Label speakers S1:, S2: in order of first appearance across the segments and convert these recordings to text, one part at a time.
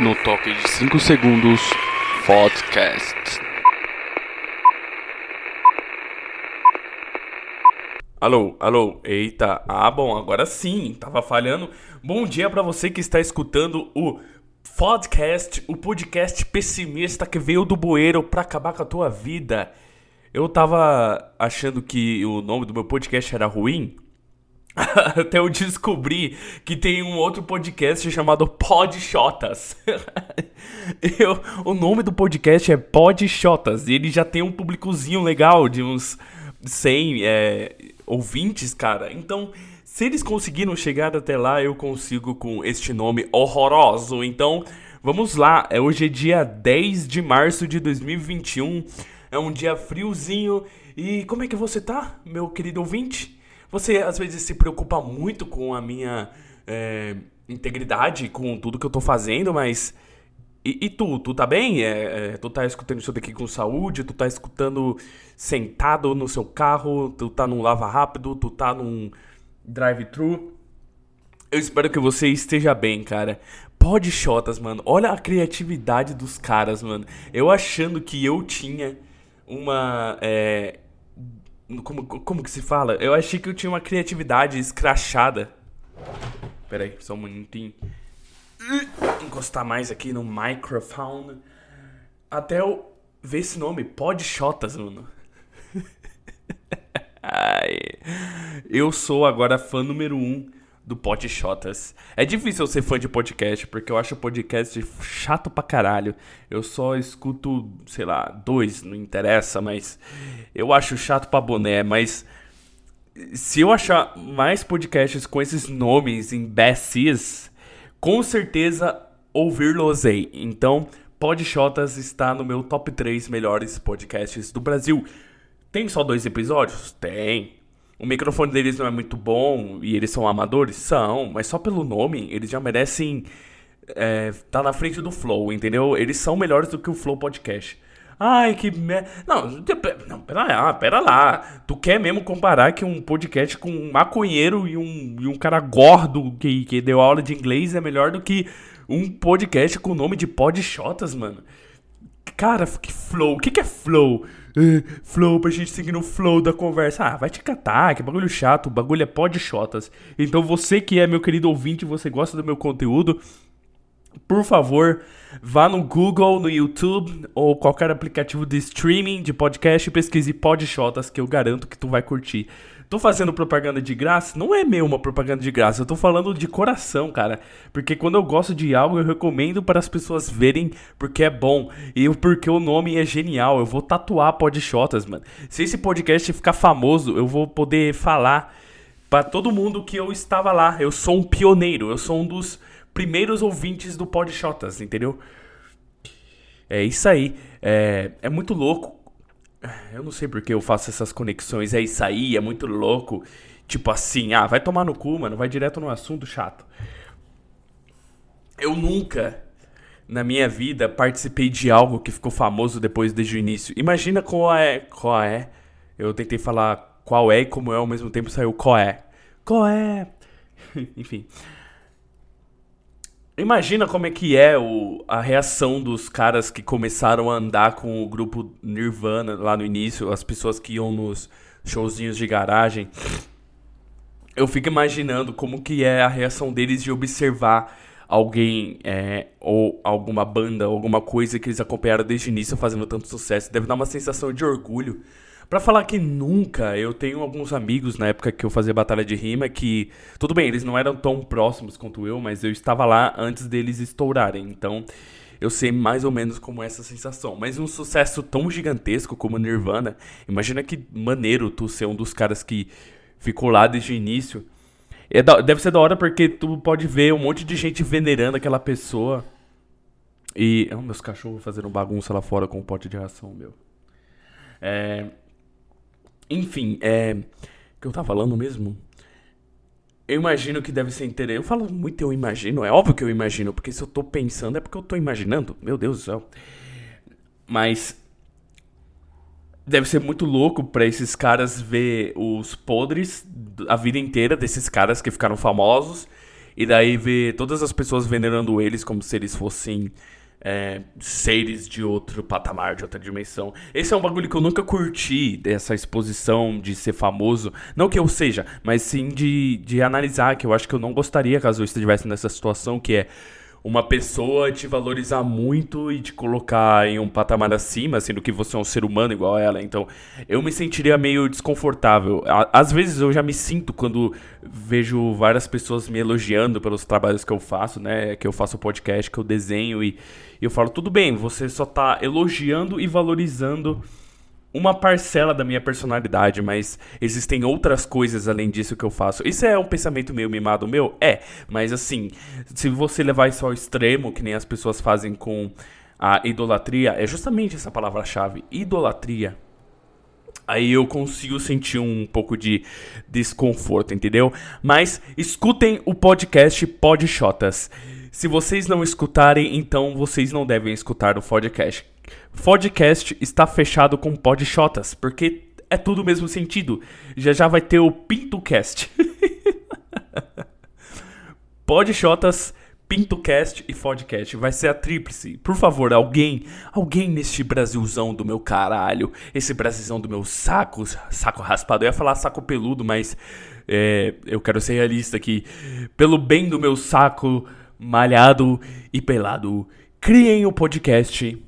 S1: No toque de 5 segundos, podcast.
S2: Alô, alô, eita, ah bom, agora sim, tava falhando. Bom dia para você que está escutando o podcast, o podcast pessimista que veio do bueiro pra acabar com a tua vida. Eu tava achando que o nome do meu podcast era ruim, até eu descobri que tem um outro podcast chamado Podchotas. eu, o nome do podcast é Podchotas e ele já tem um públicozinho legal de uns 100 é, ouvintes, cara. Então, se eles conseguiram chegar até lá, eu consigo com este nome horroroso. Então, vamos lá. É, hoje é dia 10 de março de 2021. É um dia friozinho. E como é que você tá, meu querido ouvinte? Você às vezes se preocupa muito com a minha é, integridade, com tudo que eu tô fazendo, mas. E, e tu, tu tá bem? É, é, tu tá escutando isso daqui com saúde? Tu tá escutando sentado no seu carro? Tu tá num lava rápido? Tu tá num drive-thru? Eu espero que você esteja bem, cara. Pode shotas, mano. Olha a criatividade dos caras, mano. Eu achando que eu tinha uma. É, como, como que se fala? Eu achei que eu tinha uma criatividade escrachada. Pera aí, só um minutinho. Encostar mais aqui no microfone. Até eu ver esse nome, Podchotas, mano. Ai. Eu sou agora fã número um do Podchotas. É difícil eu ser fã de podcast, porque eu acho podcast chato pra caralho. Eu só escuto, sei lá, dois, não interessa, mas eu acho chato pra boné, mas se eu achar mais podcasts com esses nomes imbecis, com certeza ouvir-los-ei. Então, Podchotas está no meu top 3 melhores podcasts do Brasil. Tem só dois episódios? Tem. O microfone deles não é muito bom e eles são amadores? São, mas só pelo nome eles já merecem é, tá na frente do Flow, entendeu? Eles são melhores do que o Flow Podcast. Ai, que merda. Não, não, pera lá, pera lá. Tu quer mesmo comparar que um podcast com um maconheiro e um, e um cara gordo que, que deu aula de inglês é melhor do que um podcast com o nome de Podchotas, mano? Cara, que flow? O que, que é flow? Flow pra gente seguir no flow da conversa. Ah, vai te catar, que bagulho chato. Bagulho é podchotas. Então você que é meu querido ouvinte, você gosta do meu conteúdo, por favor, vá no Google, no YouTube ou qualquer aplicativo de streaming de podcast e pesquise Podchotas, que eu garanto que tu vai curtir. Tô fazendo propaganda de graça? Não é meu uma propaganda de graça, eu tô falando de coração, cara. Porque quando eu gosto de algo, eu recomendo para as pessoas verem porque é bom. E porque o nome é genial. Eu vou tatuar Podchotas, mano. Se esse podcast ficar famoso, eu vou poder falar para todo mundo que eu estava lá. Eu sou um pioneiro, eu sou um dos primeiros ouvintes do Podchotas, entendeu? É isso aí. É, é muito louco eu não sei porque eu faço essas conexões. É isso aí, é muito louco. Tipo assim, ah, vai tomar no cu, mano. Vai direto no assunto chato. Eu nunca, na minha vida, participei de algo que ficou famoso depois desde o início. Imagina qual é. Qual é? Eu tentei falar qual é e como é ao mesmo tempo saiu qual é. Qual é? Enfim. Imagina como é que é o, a reação dos caras que começaram a andar com o grupo Nirvana lá no início, as pessoas que iam nos showzinhos de garagem. Eu fico imaginando como que é a reação deles de observar alguém é, ou alguma banda, alguma coisa que eles acompanharam desde o início fazendo tanto sucesso. Deve dar uma sensação de orgulho Pra falar que nunca, eu tenho alguns amigos na época que eu fazia batalha de rima que, tudo bem, eles não eram tão próximos quanto eu, mas eu estava lá antes deles estourarem. Então, eu sei mais ou menos como é essa sensação. Mas um sucesso tão gigantesco como Nirvana, imagina que maneiro tu ser um dos caras que ficou lá desde o início. É da, deve ser da hora porque tu pode ver um monte de gente venerando aquela pessoa. E. Oh, meus cachorros fazendo bagunça lá fora com um pote de ração, meu. É, enfim, é. O que eu tava falando mesmo? Eu imagino que deve ser interessante. Eu falo muito eu imagino, é óbvio que eu imagino, porque se eu tô pensando é porque eu tô imaginando. Meu Deus do céu. Mas. Deve ser muito louco para esses caras ver os podres a vida inteira desses caras que ficaram famosos E daí ver todas as pessoas venerando eles como se eles fossem é, seres de outro patamar, de outra dimensão. Esse é um bagulho que eu nunca curti dessa exposição de ser famoso. Não que eu seja, mas sim de, de analisar, que eu acho que eu não gostaria caso eu estivesse nessa situação, que é uma pessoa te valorizar muito e te colocar em um patamar acima, sendo que você é um ser humano igual a ela. Então, eu me sentiria meio desconfortável. Às vezes eu já me sinto quando vejo várias pessoas me elogiando pelos trabalhos que eu faço, né? Que eu faço podcast, que eu desenho e, e eu falo, tudo bem, você só tá elogiando e valorizando uma parcela da minha personalidade, mas existem outras coisas além disso que eu faço. Isso é um pensamento meio mimado meu? É, mas assim, se você levar isso ao extremo, que nem as pessoas fazem com a idolatria, é justamente essa palavra-chave, idolatria. Aí eu consigo sentir um pouco de desconforto, entendeu? Mas escutem o podcast Podchotas. Se vocês não escutarem, então vocês não devem escutar o podcast. Podcast está fechado com podchotas, porque é tudo o mesmo sentido. Já já vai ter o PintoCast. podchotas, PintoCast e Fodcast. Vai ser a tríplice. Por favor, alguém, alguém neste Brasilzão do meu caralho, esse Brasilzão do meu saco, saco raspado. Eu ia falar saco peludo, mas é, eu quero ser realista aqui. Pelo bem do meu saco malhado e pelado, criem o podcast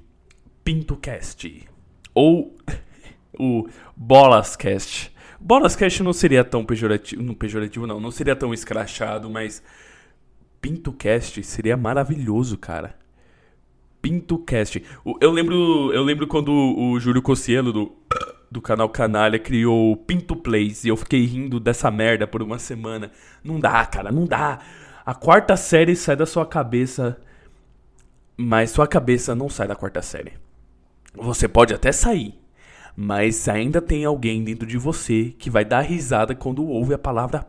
S2: PintoCast. Ou o Bolascast. Bolascast não seria tão pejorativo, não pejorativo não, não seria tão escrachado, mas PintoCast seria maravilhoso, cara. PintoCast. Eu lembro, eu lembro quando o Júlio Cossielo do, do canal Canalha criou o Pinto Plays e eu fiquei rindo dessa merda por uma semana. Não dá, cara, não dá. A quarta série sai da sua cabeça, mas sua cabeça não sai da quarta série. Você pode até sair, mas ainda tem alguém dentro de você que vai dar risada quando ouve a palavra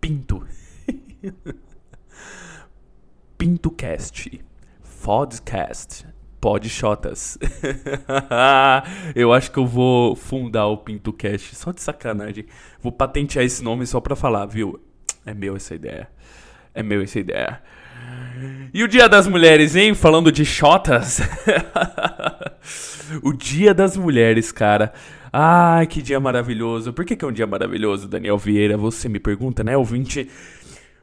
S2: pinto. PintoCast, Fodcast, Podchotas. eu acho que eu vou fundar o PintoCast só de sacanagem. Vou patentear esse nome só pra falar, viu? É meu essa ideia. É meu essa ideia. E o Dia das Mulheres, hein? Falando de chotas. o Dia das Mulheres, cara. Ai, que dia maravilhoso. Por que, que é um dia maravilhoso, Daniel Vieira? Você me pergunta, né, ouvinte?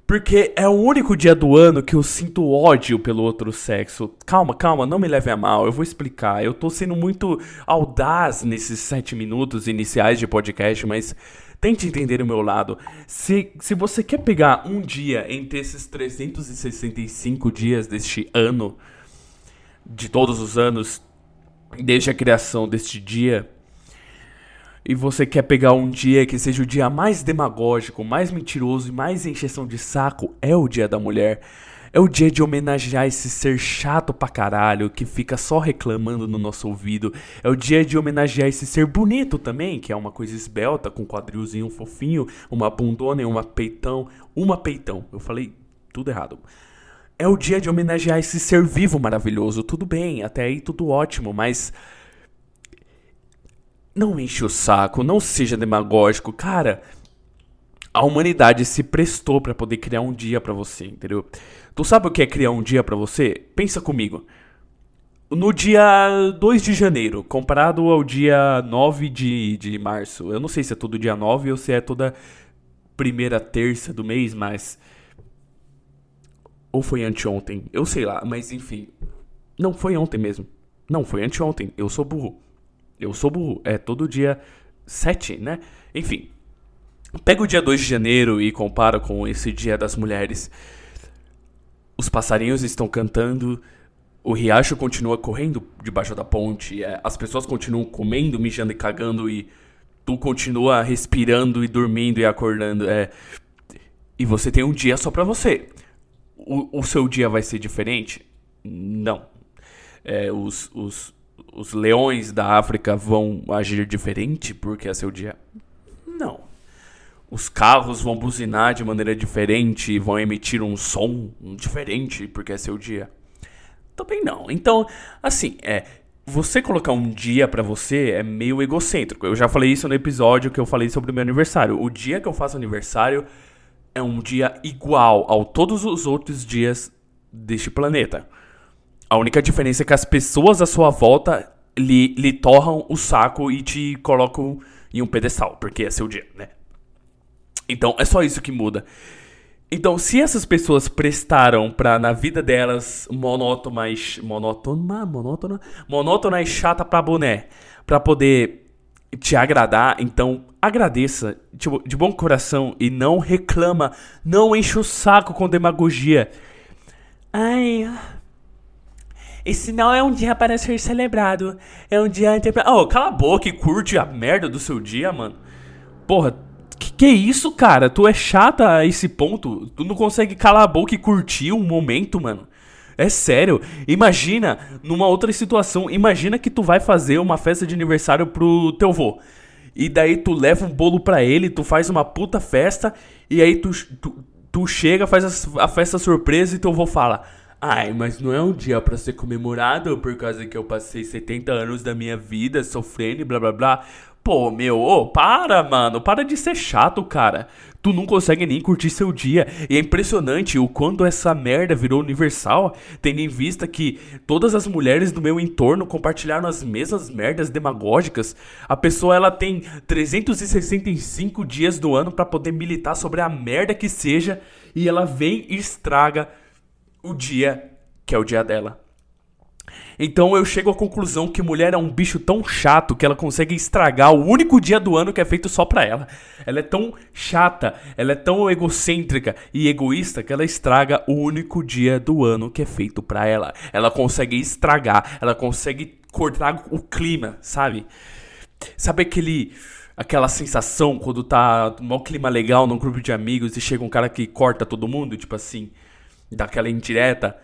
S2: Porque é o único dia do ano que eu sinto ódio pelo outro sexo. Calma, calma, não me leve a mal, eu vou explicar. Eu tô sendo muito audaz nesses sete minutos iniciais de podcast, mas Tente entender o meu lado. Se, se você quer pegar um dia entre esses 365 dias deste ano, de todos os anos, desde a criação deste dia, e você quer pegar um dia que seja o dia mais demagógico, mais mentiroso e mais encheção de saco, é o Dia da Mulher. É o dia de homenagear esse ser chato pra caralho que fica só reclamando no nosso ouvido. É o dia de homenagear esse ser bonito também, que é uma coisa esbelta, com quadrilzinho fofinho, uma bundona e uma peitão. Uma peitão. Eu falei tudo errado. É o dia de homenagear esse ser vivo maravilhoso. Tudo bem, até aí tudo ótimo, mas. Não enche o saco, não seja demagógico, cara a humanidade se prestou para poder criar um dia para você, entendeu? Tu sabe o que é criar um dia para você? Pensa comigo. No dia 2 de janeiro, comparado ao dia 9 de, de março. Eu não sei se é todo dia 9 ou se é toda primeira terça do mês, mas. Ou foi anteontem. Eu sei lá, mas enfim. Não, foi ontem mesmo. Não, foi anteontem. Eu sou burro. Eu sou burro. É todo dia 7, né? Enfim. Pega o dia 2 de janeiro e compara com esse Dia das Mulheres. Os passarinhos estão cantando, o riacho continua correndo debaixo da ponte, é, as pessoas continuam comendo, mijando e cagando e tu continua respirando e dormindo e acordando. É, e você tem um dia só pra você. O, o seu dia vai ser diferente? Não. É, os, os, os leões da África vão agir diferente porque é seu dia? Os carros vão buzinar de maneira diferente, vão emitir um som diferente porque é seu dia. Também não. Então, assim, é, você colocar um dia para você é meio egocêntrico. Eu já falei isso no episódio que eu falei sobre o meu aniversário. O dia que eu faço aniversário é um dia igual a todos os outros dias deste planeta. A única diferença é que as pessoas à sua volta lhe, lhe torram o saco e te colocam em um pedestal, porque é seu dia, né? Então é só isso que muda. Então, se essas pessoas prestaram pra, na vida delas, monótona monótona, monótona, monótona e chata pra boné, pra poder te agradar, então agradeça tipo, de bom coração e não reclama, não enche o saco com demagogia. Ai, esse não é um dia para ser celebrado, é um dia... Oh, cala a boca e curte a merda do seu dia, mano. Porra, que, que isso, cara? Tu é chata a esse ponto? Tu não consegue calar a boca e curtir um momento, mano? É sério. Imagina, numa outra situação, imagina que tu vai fazer uma festa de aniversário pro teu vô. E daí tu leva um bolo pra ele, tu faz uma puta festa, e aí tu, tu, tu chega, faz a, a festa surpresa e teu vô fala: Ai, mas não é um dia para ser comemorado por causa que eu passei 70 anos da minha vida sofrendo e blá blá blá. Pô, meu, ô, para, mano. Para de ser chato, cara. Tu não consegue nem curtir seu dia. E é impressionante o quanto essa merda virou universal, tendo em vista que todas as mulheres do meu entorno compartilharam as mesmas merdas demagógicas. A pessoa ela tem 365 dias do ano para poder militar sobre a merda que seja e ela vem e estraga o dia que é o dia dela. Então eu chego à conclusão que mulher é um bicho tão chato que ela consegue estragar o único dia do ano que é feito só pra ela. Ela é tão chata, ela é tão egocêntrica e egoísta que ela estraga o único dia do ano que é feito pra ela. Ela consegue estragar, ela consegue cortar o clima, sabe? Sabe aquele aquela sensação quando tá um clima legal num grupo de amigos e chega um cara que corta todo mundo, tipo assim, dá aquela indireta?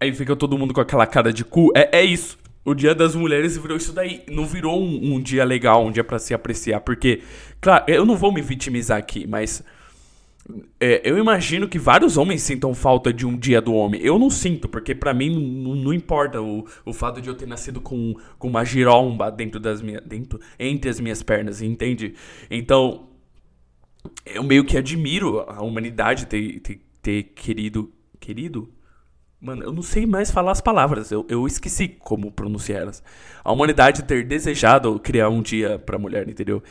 S2: Aí fica todo mundo com aquela cara de cu. É, é isso. O Dia das Mulheres virou isso daí. Não virou um, um dia legal, um dia para se apreciar. Porque, claro, eu não vou me vitimizar aqui, mas. É, eu imagino que vários homens sintam falta de um dia do homem. Eu não sinto, porque para mim não, não, importa o, o fato de eu ter nascido com, com uma giromba dentro das minhas. Dentro, entre as minhas pernas, entende? Então. Eu meio que admiro a humanidade ter, ter, ter querido. Querido? Mano, eu não sei mais falar as palavras, eu, eu esqueci como pronunciar elas. A humanidade ter desejado criar um dia pra mulher, entendeu?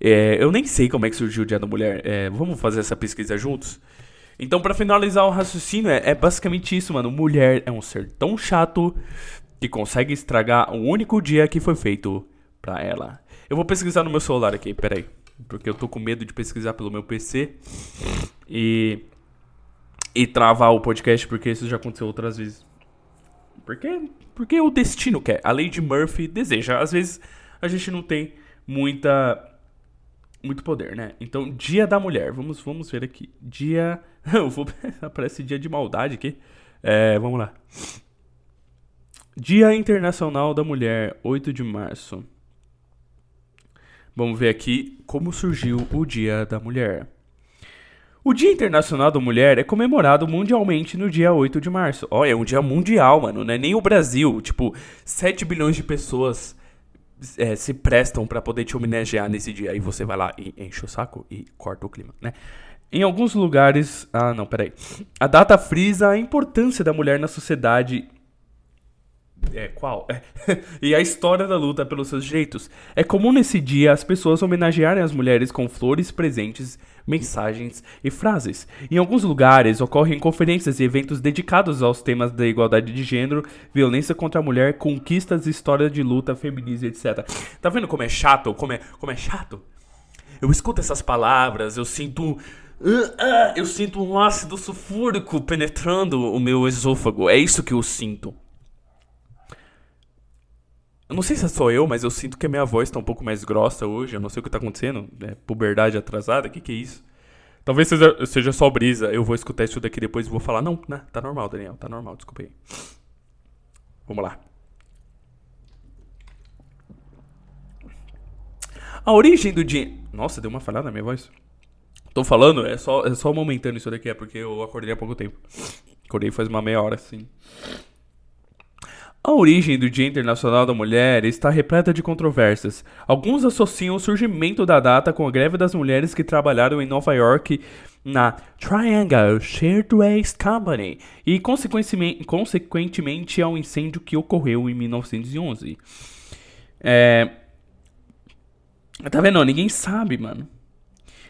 S2: É, eu nem sei como é que surgiu o Dia da Mulher. É, vamos fazer essa pesquisa juntos? Então, para finalizar o raciocínio, é, é, basicamente isso, mano. Mulher é um ser tão chato que consegue estragar o único dia que foi feito pra ela. Eu vou pesquisar no meu celular aqui, peraí. Porque eu tô com medo de pesquisar pelo meu PC. E e travar o podcast, porque isso já aconteceu outras vezes. Porque, porque o destino quer. A de Murphy deseja. Às vezes a gente não tem muita muito poder, né? Então, Dia da Mulher. Vamos, vamos ver aqui. Dia. Eu vou... Aparece dia de maldade aqui. É, vamos lá. Dia Internacional da Mulher, 8 de março. Vamos ver aqui como surgiu o Dia da Mulher. O Dia Internacional da Mulher é comemorado mundialmente no dia 8 de março. Ó, é um dia mundial, mano, não é nem o Brasil. Tipo, 7 bilhões de pessoas é, se prestam para poder te homenagear nesse dia. Aí você vai lá e enche o saco e corta o clima, né? Em alguns lugares. Ah, não, peraí. A data frisa a importância da mulher na sociedade é, qual? É. e a história da luta pelos seus direitos. É comum nesse dia as pessoas homenagearem as mulheres com flores, presentes, mensagens e frases. Em alguns lugares ocorrem conferências e eventos dedicados aos temas da igualdade de gênero, violência contra a mulher, conquistas, história de luta, feminismo, etc. Tá vendo como é chato? Como é, como é chato? Eu escuto essas palavras, eu sinto. Uh, uh, eu sinto um ácido sulfúrico penetrando o meu esôfago. É isso que eu sinto. Eu não sei se é só eu, mas eu sinto que a minha voz tá um pouco mais grossa hoje. Eu não sei o que tá acontecendo. É puberdade atrasada? O que, que é isso? Talvez seja, seja só brisa. Eu vou escutar isso daqui depois e vou falar: Não, né, tá normal, Daniel. Tá normal, desculpa aí. Vamos lá. A origem do dinheiro. Nossa, deu uma falhada na minha voz. Tô falando, é só, é só momentando isso daqui, é porque eu acordei há pouco tempo. Acordei faz uma meia hora, assim. A origem do Dia Internacional da Mulher está repleta de controvérsias. Alguns associam o surgimento da data com a greve das mulheres que trabalharam em Nova York na Triangle Shirtwaist Company e consequentemente, consequentemente ao incêndio que ocorreu em 1911. É... Tá vendo? Ninguém sabe, mano.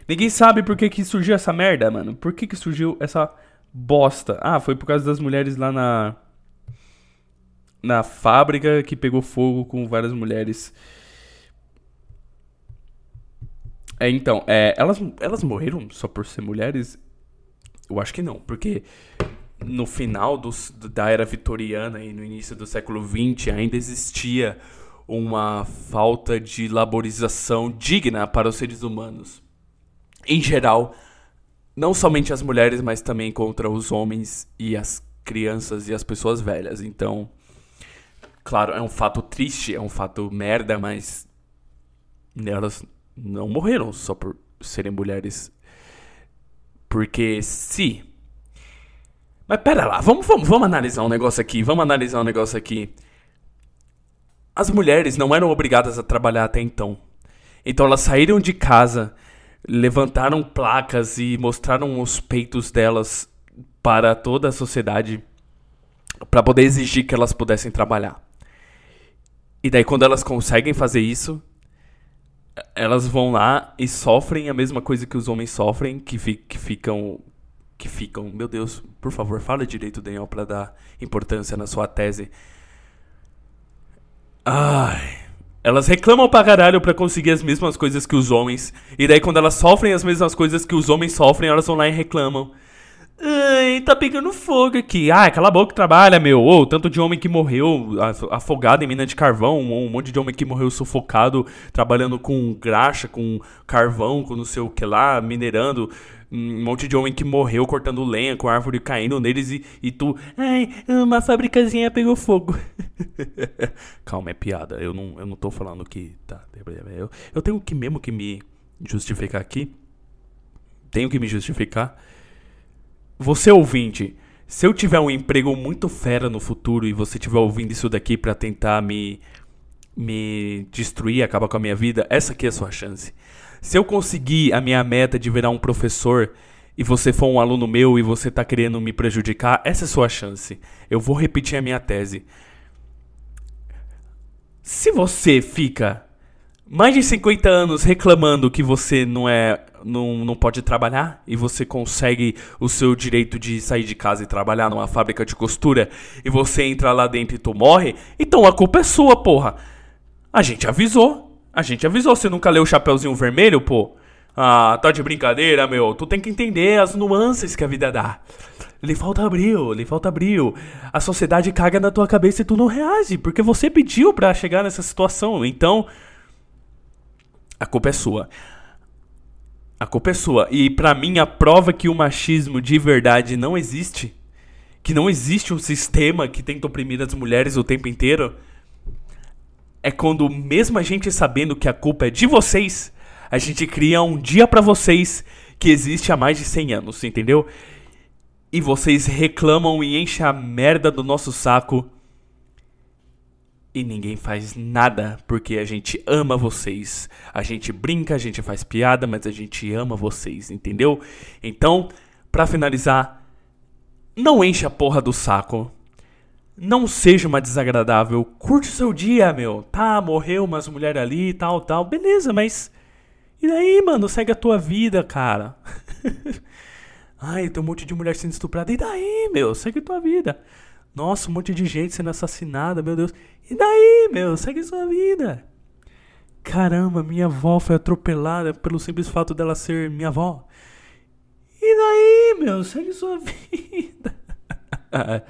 S2: Ninguém sabe por que, que surgiu essa merda, mano. Por que, que surgiu essa bosta? Ah, foi por causa das mulheres lá na. Na fábrica que pegou fogo com várias mulheres. É, então, é, elas, elas morreram só por ser mulheres? Eu acho que não, porque no final dos, da era vitoriana e no início do século XX ainda existia uma falta de laborização digna para os seres humanos. Em geral, não somente as mulheres, mas também contra os homens e as crianças e as pessoas velhas. Então, claro, é um fato triste, é um fato merda, mas elas não morreram só por serem mulheres. Porque se. Mas pera lá, vamos, vamos, vamos analisar um negócio aqui, vamos analisar um negócio aqui. As mulheres não eram obrigadas a trabalhar até então. Então elas saíram de casa, levantaram placas e mostraram os peitos delas para toda a sociedade para poder exigir que elas pudessem trabalhar. E daí quando elas conseguem fazer isso, elas vão lá e sofrem a mesma coisa que os homens sofrem, que, fi, que ficam. Que ficam. Meu Deus, por favor, fala direito, Daniel, para dar importância na sua tese. Ai. Elas reclamam pra caralho pra conseguir as mesmas coisas que os homens. E daí, quando elas sofrem as mesmas coisas que os homens sofrem, elas vão lá e reclamam. Ai, tá pegando fogo aqui. Ah, cala a boca que trabalha, meu. Ô, oh, tanto de homem que morreu afogado em mina de carvão, um monte de homem que morreu sufocado, trabalhando com graxa, com carvão, com não sei o que lá, minerando. Um monte de homem que morreu cortando lenha, com árvore caindo neles e, e tu. Ai, uma fabricazinha pegou fogo. Calma, é piada. Eu não, eu não tô falando que. Tá. Eu, eu tenho que mesmo que me justificar aqui. Tenho que me justificar você ouvinte, se eu tiver um emprego muito fera no futuro e você estiver ouvindo isso daqui para tentar me me destruir, acabar com a minha vida, essa aqui é a sua chance. Se eu conseguir a minha meta de virar um professor e você for um aluno meu e você tá querendo me prejudicar, essa é a sua chance. Eu vou repetir a minha tese. Se você fica mais de 50 anos reclamando que você não é não, não pode trabalhar e você consegue o seu direito de sair de casa e trabalhar numa fábrica de costura e você entra lá dentro e tu morre, então a culpa é sua, porra. A gente avisou. A gente avisou. Você nunca leu o Chapeuzinho Vermelho, pô? Ah, tá de brincadeira, meu. Tu tem que entender as nuances que a vida dá. Lhe falta brilho, lhe falta brilho. A sociedade caga na tua cabeça e tu não reage, porque você pediu para chegar nessa situação. Então, a culpa é sua. A culpa é sua. E para mim a prova que o machismo de verdade não existe, que não existe um sistema que tenta oprimir as mulheres o tempo inteiro, é quando mesmo a gente sabendo que a culpa é de vocês, a gente cria um dia para vocês que existe há mais de 100 anos, entendeu? E vocês reclamam e enchem a merda do nosso saco e ninguém faz nada porque a gente ama vocês. A gente brinca, a gente faz piada, mas a gente ama vocês, entendeu? Então, para finalizar, não enche a porra do saco. Não seja uma desagradável. Curte o seu dia, meu. Tá, morreu umas mulheres ali e tal, tal. Beleza, mas. E daí, mano? Segue a tua vida, cara. Ai, tem um monte de mulher sendo estuprada. E daí, meu? Segue a tua vida. Nossa, um monte de gente sendo assassinada, meu Deus. E daí, meu? Segue sua vida. Caramba, minha avó foi atropelada pelo simples fato dela ser minha avó. E daí, meu? Segue sua vida.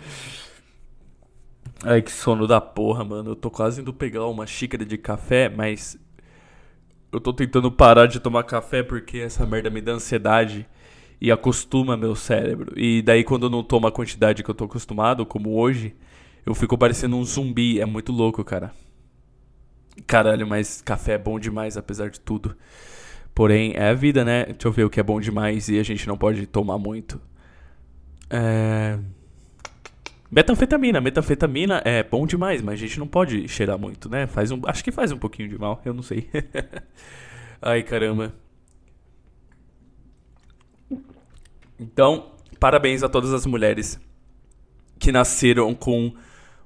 S2: Ai, que sono da porra, mano. Eu tô quase indo pegar uma xícara de café, mas. Eu tô tentando parar de tomar café porque essa merda me dá ansiedade e acostuma meu cérebro. E daí quando eu não tomo a quantidade que eu tô acostumado, como hoje, eu fico parecendo um zumbi. É muito louco, cara. Caralho, mas café é bom demais, apesar de tudo. Porém, é a vida, né? Deixa eu ver o que é bom demais e a gente não pode tomar muito. É... Metanfetamina. Metanfetamina é bom demais, mas a gente não pode cheirar muito, né? Faz um... Acho que faz um pouquinho de mal, eu não sei. Ai, caramba. Então, parabéns a todas as mulheres que nasceram com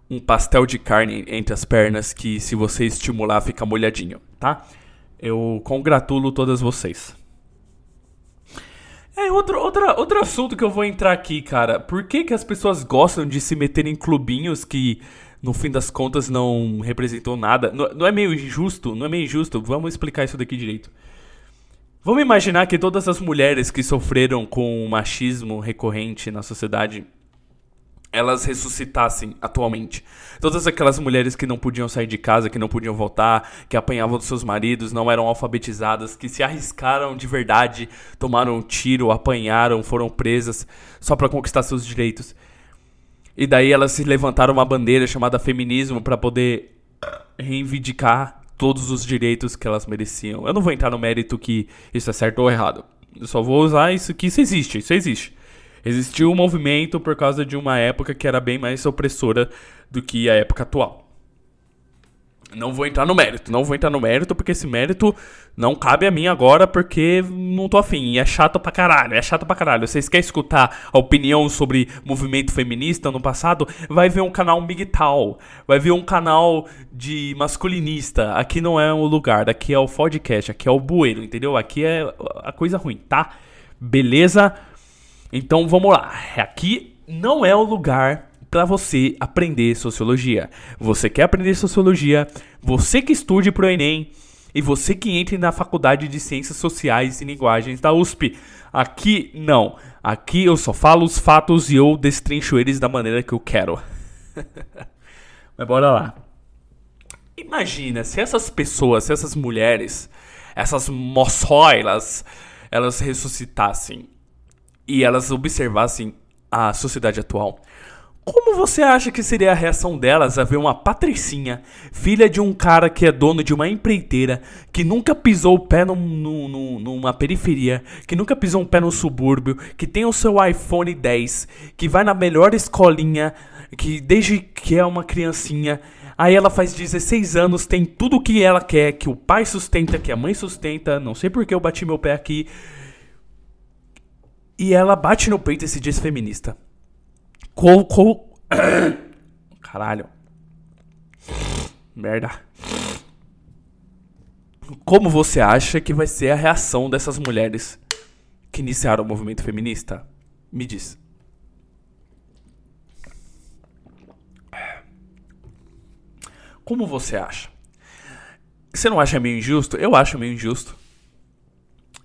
S2: um pastel de carne entre as pernas que, se você estimular, fica molhadinho, tá? Eu congratulo todas vocês. É, outro, outra, outro assunto que eu vou entrar aqui, cara. Por que, que as pessoas gostam de se meter em clubinhos que, no fim das contas, não representam nada? Não, não é meio injusto? Não é meio injusto? Vamos explicar isso daqui direito. Vamos imaginar que todas as mulheres que sofreram com o machismo recorrente na sociedade elas ressuscitassem atualmente. Todas aquelas mulheres que não podiam sair de casa, que não podiam voltar, que apanhavam dos seus maridos, não eram alfabetizadas, que se arriscaram de verdade, tomaram um tiro, apanharam, foram presas só para conquistar seus direitos. E daí elas se levantaram uma bandeira chamada feminismo para poder reivindicar todos os direitos que elas mereciam. Eu não vou entrar no mérito que isso é certo ou errado. Eu só vou usar isso que isso existe, isso existe. Existiu um movimento por causa de uma época que era bem mais opressora do que a época atual. Não vou entrar no mérito, não vou entrar no mérito, porque esse mérito não cabe a mim agora, porque não tô afim. E é chato pra caralho, é chato pra caralho. Vocês querem escutar a opinião sobre movimento feminista no passado? Vai ver um canal MGTOW, vai ver um canal de masculinista. Aqui não é o lugar, aqui é o podcast, aqui é o bueiro, entendeu? Aqui é a coisa ruim, tá? Beleza? Então vamos lá. Aqui não é o lugar para você aprender sociologia. Você quer aprender sociologia? Você que estude pro ENEM e você que entre na faculdade de Ciências Sociais e Linguagens da USP. Aqui não. Aqui eu só falo os fatos e eu destrincho eles da maneira que eu quero. Mas bora lá. Imagina se essas pessoas, se essas mulheres, essas moçoilas, elas ressuscitassem e elas observassem a sociedade atual, como você acha que seria a reação delas a ver uma patricinha, filha de um cara que é dono de uma empreiteira, que nunca pisou o pé num, num, numa periferia, que nunca pisou um pé no subúrbio, que tem o seu iPhone 10, que vai na melhor escolinha, que desde que é uma criancinha, aí ela faz 16 anos, tem tudo o que ela quer, que o pai sustenta, que a mãe sustenta, não sei porque eu bati meu pé aqui, e ela bate no peito e se diz feminista. Com, com... Caralho. Merda. Como você acha que vai ser a reação dessas mulheres que iniciaram o movimento feminista? Me diz. Como você acha? Você não acha meio injusto? Eu acho meio injusto.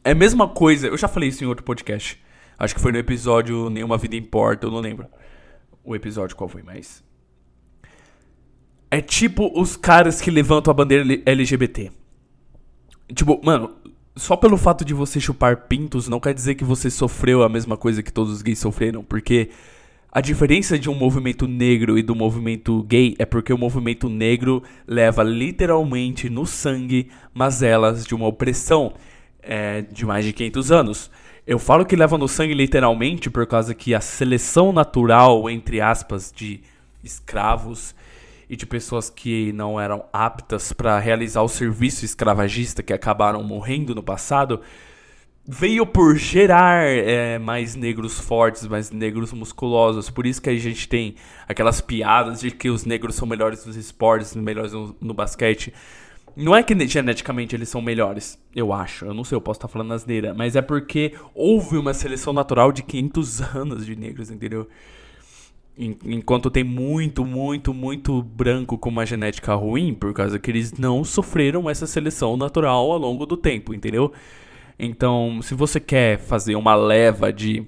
S2: É a mesma coisa, eu já falei isso em outro podcast. Acho que foi no episódio Nenhuma Vida Importa, eu não lembro o episódio qual foi, mas. É tipo os caras que levantam a bandeira LGBT. Tipo, mano, só pelo fato de você chupar pintos não quer dizer que você sofreu a mesma coisa que todos os gays sofreram, porque a diferença de um movimento negro e do movimento gay é porque o movimento negro leva literalmente no sangue mazelas de uma opressão é, de mais de 500 anos. Eu falo que leva no sangue literalmente por causa que a seleção natural, entre aspas, de escravos e de pessoas que não eram aptas para realizar o serviço escravagista que acabaram morrendo no passado, veio por gerar é, mais negros fortes, mais negros musculosos. Por isso que a gente tem aquelas piadas de que os negros são melhores nos esportes, melhores no, no basquete. Não é que geneticamente eles são melhores, eu acho. Eu não sei, eu posso estar falando asneira. Mas é porque houve uma seleção natural de 500 anos de negros, entendeu? Enquanto tem muito, muito, muito branco com uma genética ruim, por causa que eles não sofreram essa seleção natural ao longo do tempo, entendeu? Então, se você quer fazer uma leva de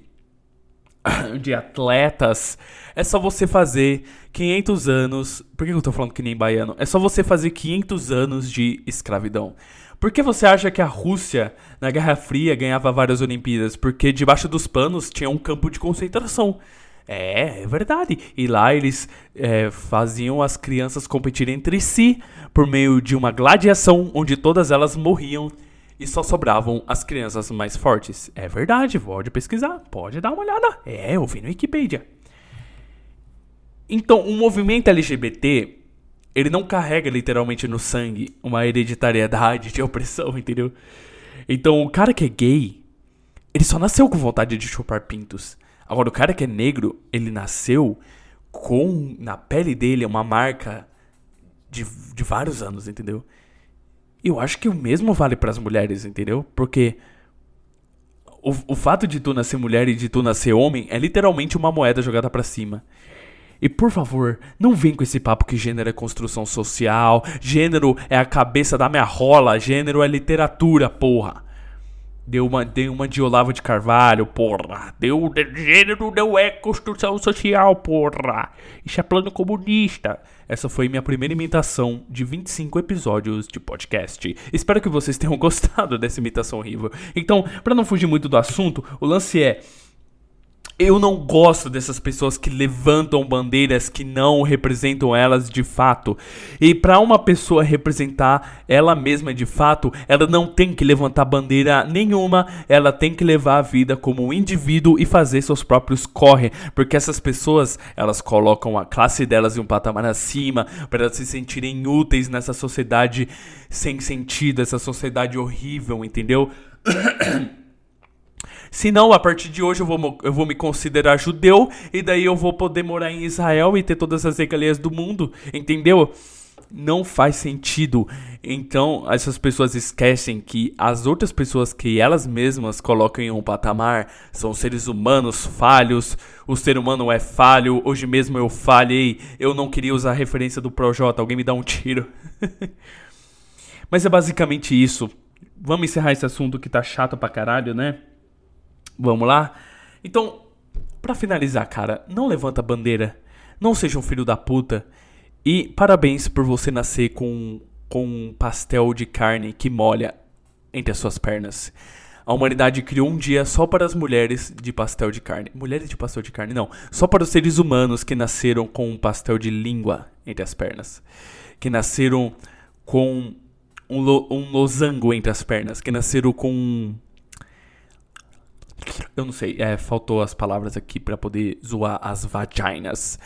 S2: de atletas, é só você fazer 500 anos. Por que eu tô falando que nem baiano? É só você fazer 500 anos de escravidão. Por que você acha que a Rússia, na Guerra Fria, ganhava várias Olimpíadas? Porque debaixo dos panos tinha um campo de concentração. É, é verdade. E lá eles é, faziam as crianças competirem entre si por meio de uma gladiação onde todas elas morriam e só sobravam as crianças mais fortes. É verdade, pode pesquisar, pode dar uma olhada. É, eu vi no Wikipedia. Então, o movimento LGBT, ele não carrega literalmente no sangue uma hereditariedade de opressão, entendeu? Então, o cara que é gay, ele só nasceu com vontade de chupar pintos. Agora, o cara que é negro, ele nasceu com na pele dele uma marca de, de vários anos, entendeu? Eu acho que o mesmo vale para as mulheres, entendeu? Porque o, o fato de tu nascer mulher e de tu nascer homem é literalmente uma moeda jogada para cima. E por favor, não vem com esse papo que gênero é construção social, gênero é a cabeça da minha rola, gênero é literatura, porra. Deu uma, deu uma de Olavo de Carvalho, porra. Deu gênero não é construção social, porra. Isso é plano comunista. Essa foi minha primeira imitação de 25 episódios de podcast. Espero que vocês tenham gostado dessa imitação horrível. Então, para não fugir muito do assunto, o lance é eu não gosto dessas pessoas que levantam bandeiras que não representam elas de fato. E para uma pessoa representar ela mesma de fato, ela não tem que levantar bandeira nenhuma, ela tem que levar a vida como um indivíduo e fazer seus próprios corre, porque essas pessoas, elas colocam a classe delas em um patamar acima para elas se sentirem úteis nessa sociedade sem sentido, essa sociedade horrível, entendeu? Se não, a partir de hoje eu vou, eu vou me considerar judeu e daí eu vou poder morar em Israel e ter todas as regalias do mundo, entendeu? Não faz sentido. Então, essas pessoas esquecem que as outras pessoas que elas mesmas colocam em um patamar são seres humanos falhos. O ser humano é falho. Hoje mesmo eu falhei. Eu não queria usar a referência do Projota. Alguém me dá um tiro. Mas é basicamente isso. Vamos encerrar esse assunto que tá chato pra caralho, né? Vamos lá? Então, para finalizar, cara, não levanta a bandeira. Não seja um filho da puta. E parabéns por você nascer com, com um pastel de carne que molha entre as suas pernas. A humanidade criou um dia só para as mulheres de pastel de carne. Mulheres de pastel de carne, não. Só para os seres humanos que nasceram com um pastel de língua entre as pernas. Que nasceram com um, lo, um losango entre as pernas. Que nasceram com eu não sei, é, faltou as palavras aqui para poder zoar as vaginas.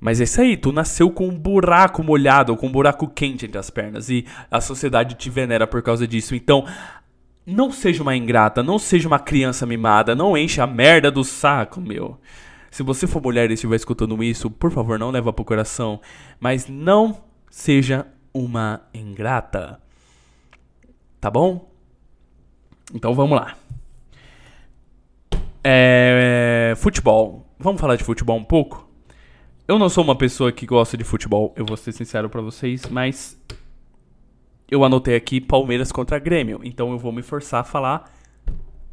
S2: Mas é isso aí, tu nasceu com um buraco molhado, com um buraco quente entre as pernas e a sociedade te venera por causa disso. Então, não seja uma ingrata, não seja uma criança mimada, não enche a merda do saco, meu. Se você for mulher e estiver escutando isso, por favor, não leva pro coração, mas não seja uma ingrata. Tá bom? Então vamos lá. É, futebol. Vamos falar de futebol um pouco? Eu não sou uma pessoa que gosta de futebol, eu vou ser sincero para vocês, mas eu anotei aqui Palmeiras contra Grêmio, então eu vou me forçar a falar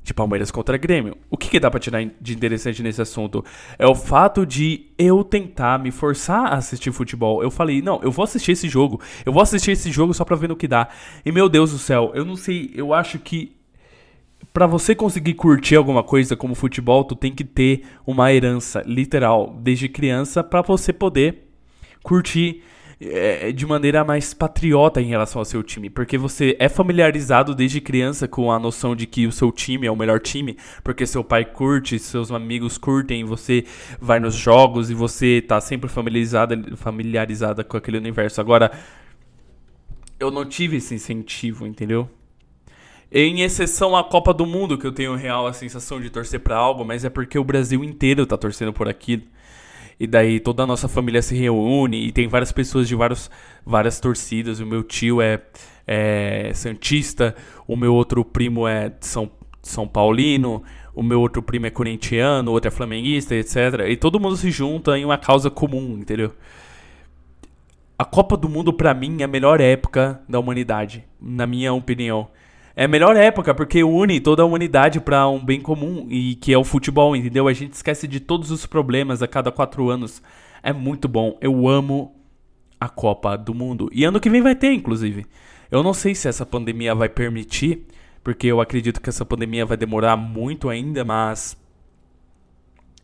S2: de Palmeiras contra Grêmio. O que, que dá pra tirar de interessante nesse assunto? É o fato de eu tentar me forçar a assistir futebol. Eu falei, não, eu vou assistir esse jogo. Eu vou assistir esse jogo só pra ver no que dá. E meu Deus do céu, eu não sei, eu acho que para você conseguir curtir alguma coisa como futebol, tu tem que ter uma herança literal desde criança para você poder curtir é, de maneira mais patriota em relação ao seu time, porque você é familiarizado desde criança com a noção de que o seu time é o melhor time, porque seu pai curte, seus amigos curtem, você vai nos jogos e você tá sempre familiarizada, familiarizada com aquele universo. Agora, eu não tive esse incentivo, entendeu? Em exceção à Copa do Mundo, que eu tenho real a sensação de torcer para algo, mas é porque o Brasil inteiro tá torcendo por aquilo. E daí toda a nossa família se reúne e tem várias pessoas de vários, várias torcidas. O meu tio é, é Santista, o meu outro primo é São, São Paulino, o meu outro primo é corintiano, o outro é flamenguista, etc. E todo mundo se junta em uma causa comum, entendeu? A Copa do Mundo, para mim, é a melhor época da humanidade, na minha opinião é a melhor época, porque une toda a humanidade para um bem comum, e que é o futebol, entendeu? A gente esquece de todos os problemas a cada quatro anos. É muito bom. Eu amo a Copa do Mundo. E ano que vem vai ter, inclusive. Eu não sei se essa pandemia vai permitir, porque eu acredito que essa pandemia vai demorar muito ainda, mas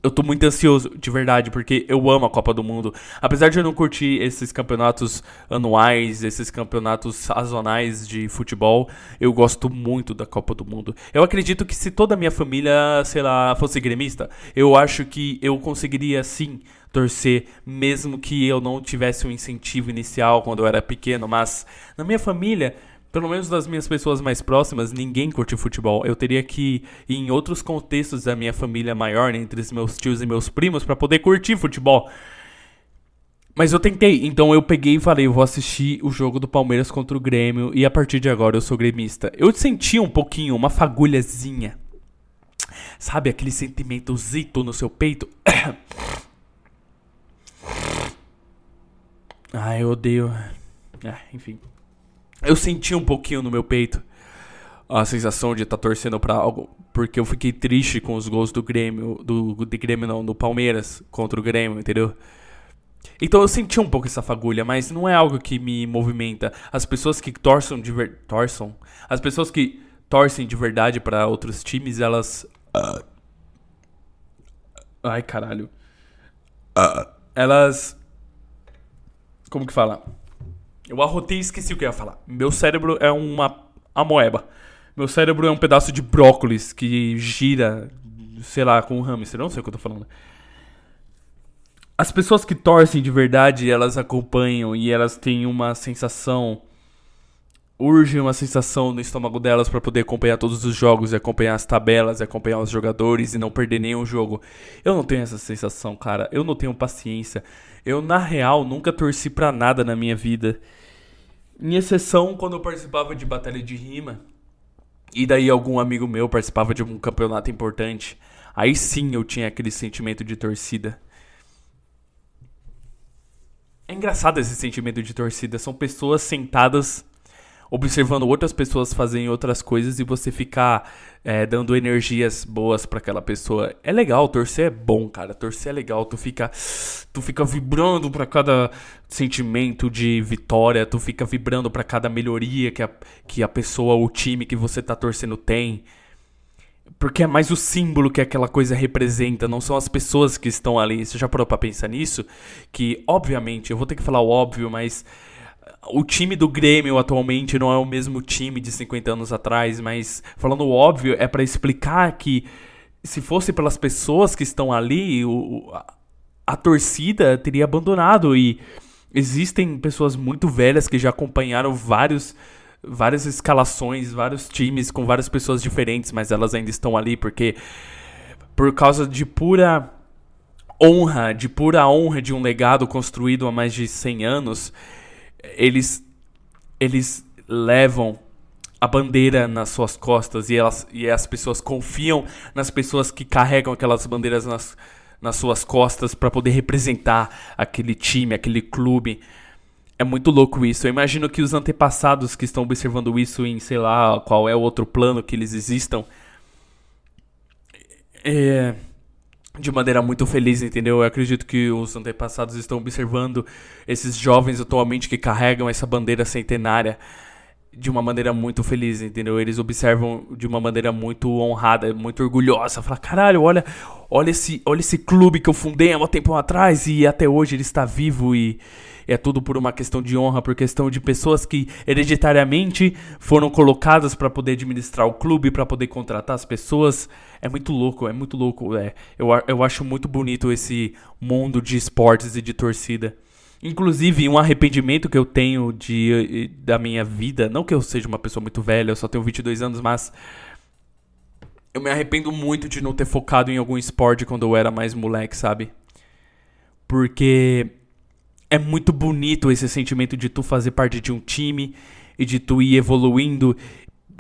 S2: eu tô muito ansioso, de verdade, porque eu amo a Copa do Mundo. Apesar de eu não curtir esses campeonatos anuais, esses campeonatos sazonais de futebol, eu gosto muito da Copa do Mundo. Eu acredito que se toda a minha família, sei lá, fosse gremista, eu acho que eu conseguiria sim torcer, mesmo que eu não tivesse um incentivo inicial quando eu era pequeno, mas na minha família pelo menos das minhas pessoas mais próximas, ninguém curte futebol. Eu teria que ir em outros contextos da minha família maior, né, entre os meus tios e meus primos, para poder curtir futebol. Mas eu tentei, então eu peguei e falei, eu vou assistir o jogo do Palmeiras contra o Grêmio e a partir de agora eu sou gremista. Eu senti um pouquinho, uma fagulhazinha. Sabe aquele sentimentozito no seu peito? ah, eu odeio. Ah, enfim. Eu senti um pouquinho no meu peito a sensação de estar tá torcendo para algo, porque eu fiquei triste com os gols do Grêmio, do, do Grêmio não, do Palmeiras contra o Grêmio, entendeu? Então eu senti um pouco essa fagulha, mas não é algo que me movimenta. As pessoas que torçam de ver... torçam, as pessoas que torcem de verdade para outros times, elas uh... Ai, caralho. Uh... Elas como que fala? Eu arrotei e esqueci o que eu ia falar. Meu cérebro é uma amoeba. Meu cérebro é um pedaço de brócolis que gira, sei lá, com um hamster. Não sei o que eu tô falando. As pessoas que torcem de verdade, elas acompanham e elas têm uma sensação. Urge uma sensação no estômago delas para poder acompanhar todos os jogos, e acompanhar as tabelas, e acompanhar os jogadores e não perder nenhum jogo. Eu não tenho essa sensação, cara. Eu não tenho paciência. Eu, na real, nunca torci pra nada na minha vida. Em exceção quando eu participava de batalha de rima. E daí algum amigo meu participava de um campeonato importante. Aí sim eu tinha aquele sentimento de torcida. É engraçado esse sentimento de torcida. São pessoas sentadas observando outras pessoas fazerem outras coisas e você ficar é, dando energias boas para aquela pessoa. É legal, torcer é bom, cara. Torcer é legal. Tu fica, tu fica vibrando para cada sentimento de vitória. Tu fica vibrando para cada melhoria que a, que a pessoa, o time que você tá torcendo tem. Porque é mais o símbolo que aquela coisa representa, não são as pessoas que estão ali. Você já parou pra pensar nisso? Que, obviamente, eu vou ter que falar o óbvio, mas o time do Grêmio atualmente não é o mesmo time de 50 anos atrás, mas falando óbvio, é para explicar que se fosse pelas pessoas que estão ali, o, a, a torcida teria abandonado. E existem pessoas muito velhas que já acompanharam vários várias escalações, vários times com várias pessoas diferentes, mas elas ainda estão ali porque por causa de pura honra, de pura honra de um legado construído há mais de 100 anos, eles eles levam a bandeira nas suas costas e, elas, e as pessoas confiam nas pessoas que carregam aquelas bandeiras nas, nas suas costas para poder representar aquele time, aquele clube. É muito louco isso. Eu imagino que os antepassados que estão observando isso em, sei lá, qual é o outro plano que eles existam. É, de maneira muito feliz, entendeu? Eu acredito que os antepassados estão observando esses jovens atualmente que carregam essa bandeira centenária de uma maneira muito feliz, entendeu? Eles observam de uma maneira muito honrada, muito orgulhosa. Fala, caralho, olha, olha esse, olha esse clube que eu fundei há um tempo atrás e até hoje ele está vivo e é tudo por uma questão de honra, por questão de pessoas que hereditariamente foram colocadas para poder administrar o clube, para poder contratar as pessoas. É muito louco, é muito louco. É. Eu, eu acho muito bonito esse mundo de esportes e de torcida. Inclusive, um arrependimento que eu tenho de, da minha vida, não que eu seja uma pessoa muito velha, eu só tenho 22 anos, mas eu me arrependo muito de não ter focado em algum esporte quando eu era mais moleque, sabe? Porque é muito bonito esse sentimento de tu fazer parte de um time e de tu ir evoluindo.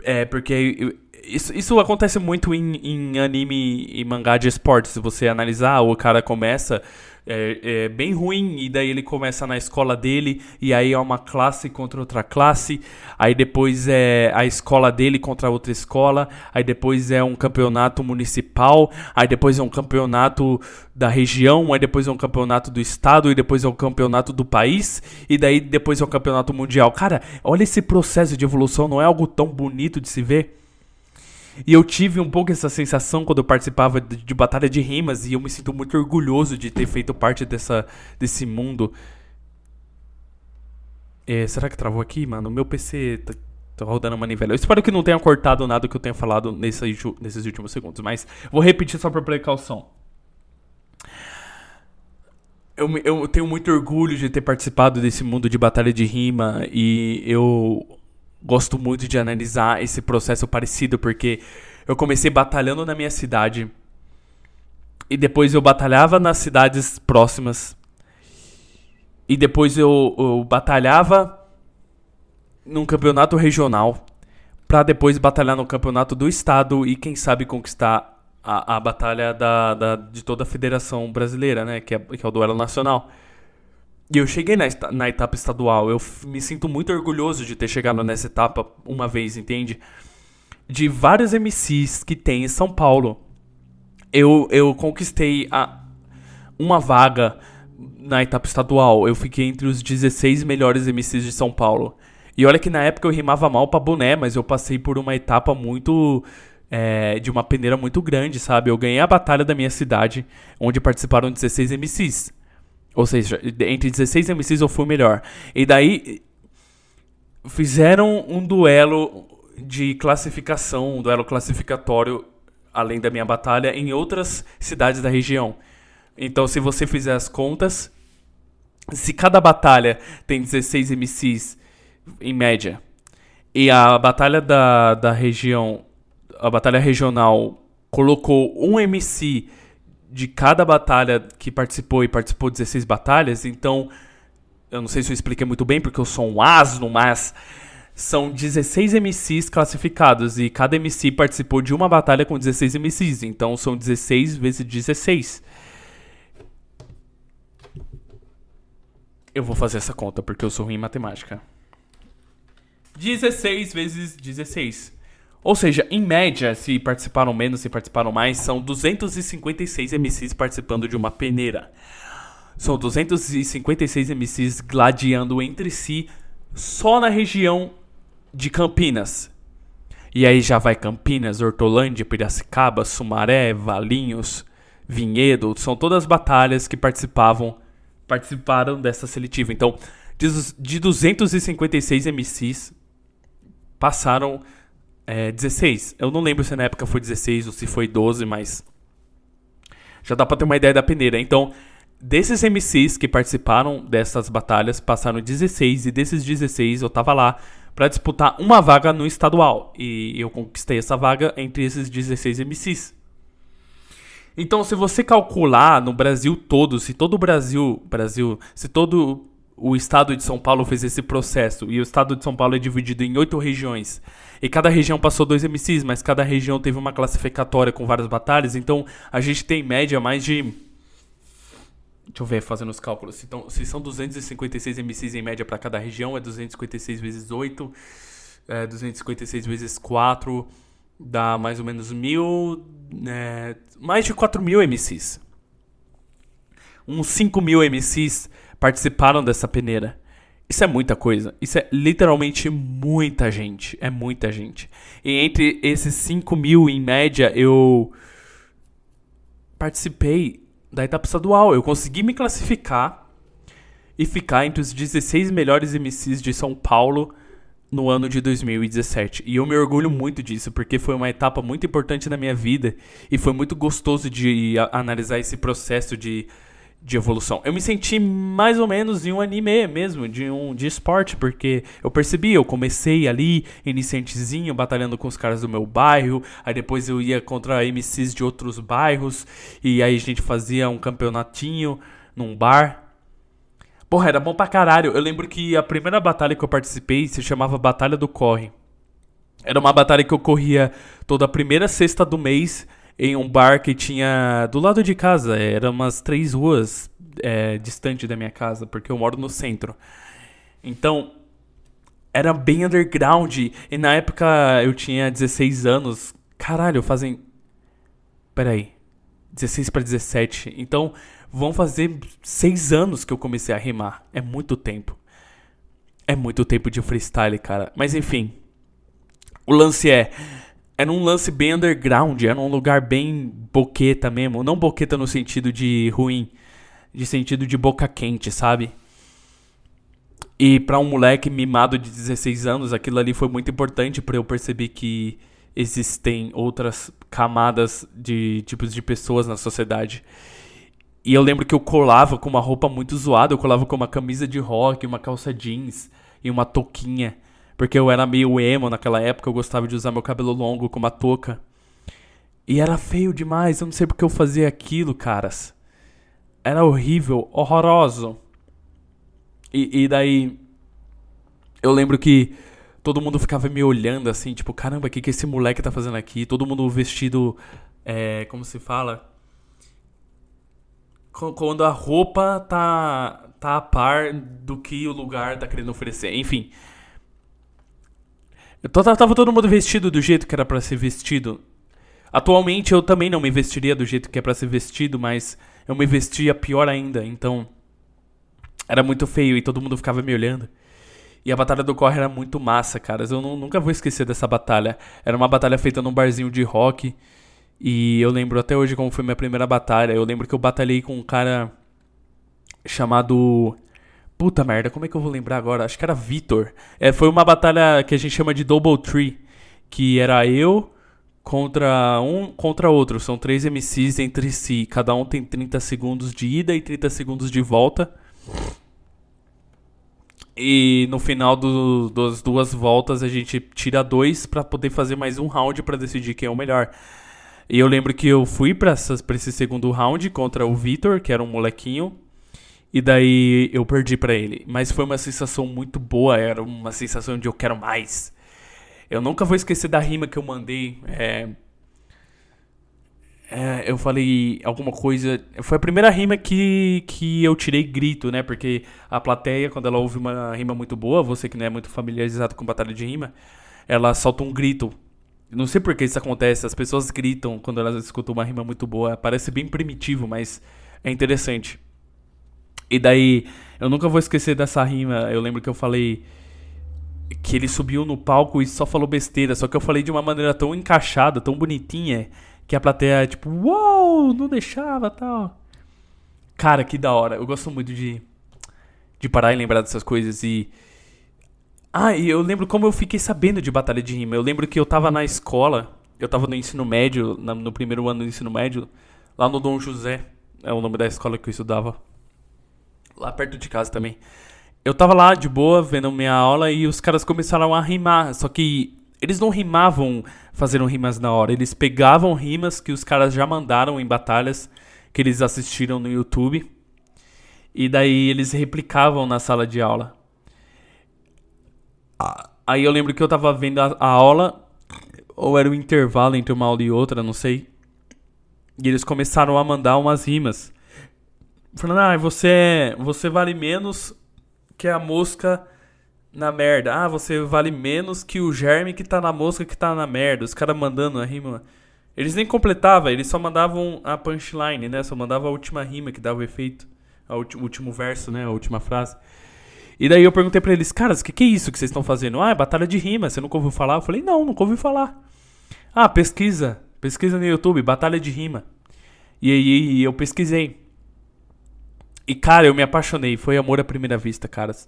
S2: É, porque isso, isso acontece muito em, em anime e mangá de esportes. Se você analisar, o cara começa é, é, bem ruim, e daí ele começa na escola dele, e aí é uma classe contra outra classe, aí depois é a escola dele contra outra escola, aí depois é um campeonato municipal, aí depois é um campeonato da região, aí depois é um campeonato do estado, e depois é um campeonato do país, e daí depois é um campeonato mundial. Cara, olha esse processo de evolução, não é algo tão bonito de se ver? E eu tive um pouco essa sensação quando eu participava de, de, batalha de rimas e eu me sinto muito orgulhoso de ter feito parte dessa, desse mundo. É, será que travou aqui, mano? Meu PC tá, tá rodando manivela. Eu espero que não tenha cortado nada que eu tenha falado nesse, nesses últimos segundos, mas vou repetir só por precaução. Eu, eu tenho muito orgulho de ter participado desse mundo de batalha de rima e eu gosto muito de analisar esse processo parecido, porque eu comecei batalhando na minha cidade. E depois eu batalhava nas cidades próximas. E depois eu, eu batalhava num campeonato regional. Pra depois batalhar no campeonato do estado e quem sabe conquistar a, a batalha da, da, de toda a federação brasileira, né? Que é, que é o duelo nacional. E eu cheguei na, na etapa estadual. Eu me sinto muito orgulhoso de ter chegado nessa etapa uma vez, entende? De vários MCs que tem em São Paulo, eu, eu conquistei a, uma vaga na etapa estadual. Eu fiquei entre os 16 melhores MCs de São Paulo. E olha que na época eu rimava mal pra boné, mas eu passei por uma etapa muito. É, de uma peneira muito grande, sabe? Eu ganhei a batalha da minha cidade, onde participaram 16 MCs. Ou seja, entre 16 MCs eu fui o melhor. E daí fizeram um duelo de classificação, um duelo classificatório, além da minha batalha, em outras cidades da região. Então, se você fizer as contas, se cada batalha tem 16 MCs em média, e a batalha da, da região, a batalha regional colocou um MC de cada batalha que participou e participou 16 batalhas, então eu não sei se eu expliquei muito bem porque eu sou um asno, mas são 16 MCs classificados e cada MC participou de uma batalha com 16 MCs, então são 16 vezes 16. Eu vou fazer essa conta porque eu sou ruim em matemática. 16 vezes 16. Ou seja, em média, se participaram menos, se participaram mais, são 256 MCs participando de uma peneira. São 256 MCs gladiando entre si só na região de Campinas. E aí já vai Campinas, Hortolândia, Piracicaba, Sumaré, Valinhos, Vinhedo, são todas batalhas que participavam participaram dessa seletiva. Então, de 256 MCs passaram é, 16. Eu não lembro se na época foi 16 ou se foi 12, mas já dá pra ter uma ideia da peneira. Então, desses MCs que participaram dessas batalhas, passaram 16 e desses 16 eu tava lá para disputar uma vaga no estadual e eu conquistei essa vaga entre esses 16 MCs. Então, se você calcular no Brasil todo, se todo o Brasil, Brasil, se todo o estado de São Paulo fez esse processo e o estado de São Paulo é dividido em oito regiões e cada região passou dois MCs, mas cada região teve uma classificatória com várias batalhas, então a gente tem em média mais de Deixa eu ver, fazendo os cálculos. Se, tão, se são 256 MCs em média para cada região, é 256 vezes 8, é 256 vezes 4, dá mais ou menos mil. É, mais de 4 mil MCs. Uns 5 mil MCs participaram dessa peneira. Isso é muita coisa. Isso é literalmente muita gente. É muita gente. E entre esses 5 mil, em média, eu participei da etapa estadual. Eu consegui me classificar e ficar entre os 16 melhores MCs de São Paulo no ano de 2017. E eu me orgulho muito disso, porque foi uma etapa muito importante na minha vida e foi muito gostoso de analisar esse processo de de evolução. Eu me senti mais ou menos em um anime mesmo, de um de esporte, porque eu percebi, eu comecei ali, iniciantezinho, batalhando com os caras do meu bairro, aí depois eu ia contra MCs de outros bairros, e aí a gente fazia um campeonatinho num bar. Porra, era bom pra caralho. Eu lembro que a primeira batalha que eu participei se chamava Batalha do Corre. Era uma batalha que ocorria toda a primeira sexta do mês em um bar que tinha do lado de casa. Era umas três ruas é, distante da minha casa, porque eu moro no centro. Então, era bem underground. E na época eu tinha 16 anos. Caralho, fazem. Peraí. 16 para 17. Então, vão fazer 6 anos que eu comecei a rimar. É muito tempo. É muito tempo de freestyle, cara. Mas enfim. O lance é era um lance bem underground, era um lugar bem boqueta mesmo. Não boqueta no sentido de ruim, de sentido de boca quente, sabe? E para um moleque mimado de 16 anos, aquilo ali foi muito importante para eu perceber que existem outras camadas de tipos de pessoas na sociedade. E eu lembro que eu colava com uma roupa muito zoada, eu colava com uma camisa de rock, uma calça jeans e uma touquinha Porque eu era meio emo naquela época, eu gostava de usar meu cabelo longo com uma touca. E era feio demais, eu não sei porque eu fazia aquilo, caras. Era horrível, horroroso. E, e daí. Eu lembro que todo mundo ficava me olhando assim, tipo, caramba, o que, que esse moleque tá fazendo aqui? Todo mundo vestido. É, como se fala? Quando a roupa tá, tá a par do que o lugar tá querendo oferecer. Enfim. Tava todo mundo vestido do jeito que era para ser vestido. Atualmente eu também não me vestiria do jeito que é para ser vestido, mas eu me vestia pior ainda, então era muito feio e todo mundo ficava me olhando. E a batalha do corre era muito massa, caras. Eu nunca vou esquecer dessa batalha. Era uma batalha feita num barzinho de rock. E eu lembro até hoje como foi minha primeira batalha. Eu lembro que eu batalhei com um cara chamado. Puta merda, como é que eu vou lembrar agora? Acho que era Vitor. É, foi uma batalha que a gente chama de Double Tree. Que era eu, contra um contra outro. São três MCs entre si. Cada um tem 30 segundos de ida e 30 segundos de volta. E no final do, das duas voltas a gente tira dois para poder fazer mais um round para decidir quem é o melhor. E eu lembro que eu fui para esse segundo round contra o Vitor, que era um molequinho. E daí eu perdi para ele. Mas foi uma sensação muito boa, era uma sensação de eu quero mais. Eu nunca vou esquecer da rima que eu mandei. É, é, eu falei alguma coisa. Foi a primeira rima que, que eu tirei grito, né? Porque a plateia, quando ela ouve uma rima muito boa, você que não é muito familiarizado com batalha de rima, ela solta um grito. Não sei por que isso acontece, as pessoas gritam quando elas escutam uma rima muito boa. Parece bem primitivo, mas é interessante. E daí, eu nunca vou esquecer dessa rima. Eu lembro que eu falei que ele subiu no palco e só falou besteira. Só que eu falei de uma maneira tão encaixada, tão bonitinha, que a plateia, tipo, uau, wow, não deixava tal. Cara, que da hora. Eu gosto muito de, de parar e lembrar dessas coisas. E. Ah, e eu lembro como eu fiquei sabendo de Batalha de Rima. Eu lembro que eu tava na escola, eu tava no ensino médio, no primeiro ano do ensino médio, lá no Dom José, é o nome da escola que eu estudava. Lá perto de casa também eu tava lá de boa, vendo minha aula, e os caras começaram a rimar. Só que eles não rimavam fazendo rimas na hora. Eles pegavam rimas que os caras já mandaram em batalhas que eles assistiram no YouTube. E daí eles replicavam na sala de aula. Aí eu lembro que eu tava vendo a, a aula, ou era um intervalo entre uma aula e outra, não sei. E eles começaram a mandar umas rimas. Falando, ah, você, você vale menos que é a mosca na merda. Ah, você vale menos que o germe que tá na mosca que tá na merda. Os caras mandando a rima. Eles nem completavam, eles só mandavam a punchline, né? Só mandavam a última rima que dava o efeito. O último verso, né? A última frase. E daí eu perguntei pra eles, caras, o que, que é isso que vocês estão fazendo? Ah, é batalha de rima, você nunca ouviu falar? Eu falei, não, nunca ouvi falar. Ah, pesquisa. Pesquisa no YouTube, batalha de rima. E aí eu pesquisei. E, cara, eu me apaixonei. Foi amor à primeira vista, caras.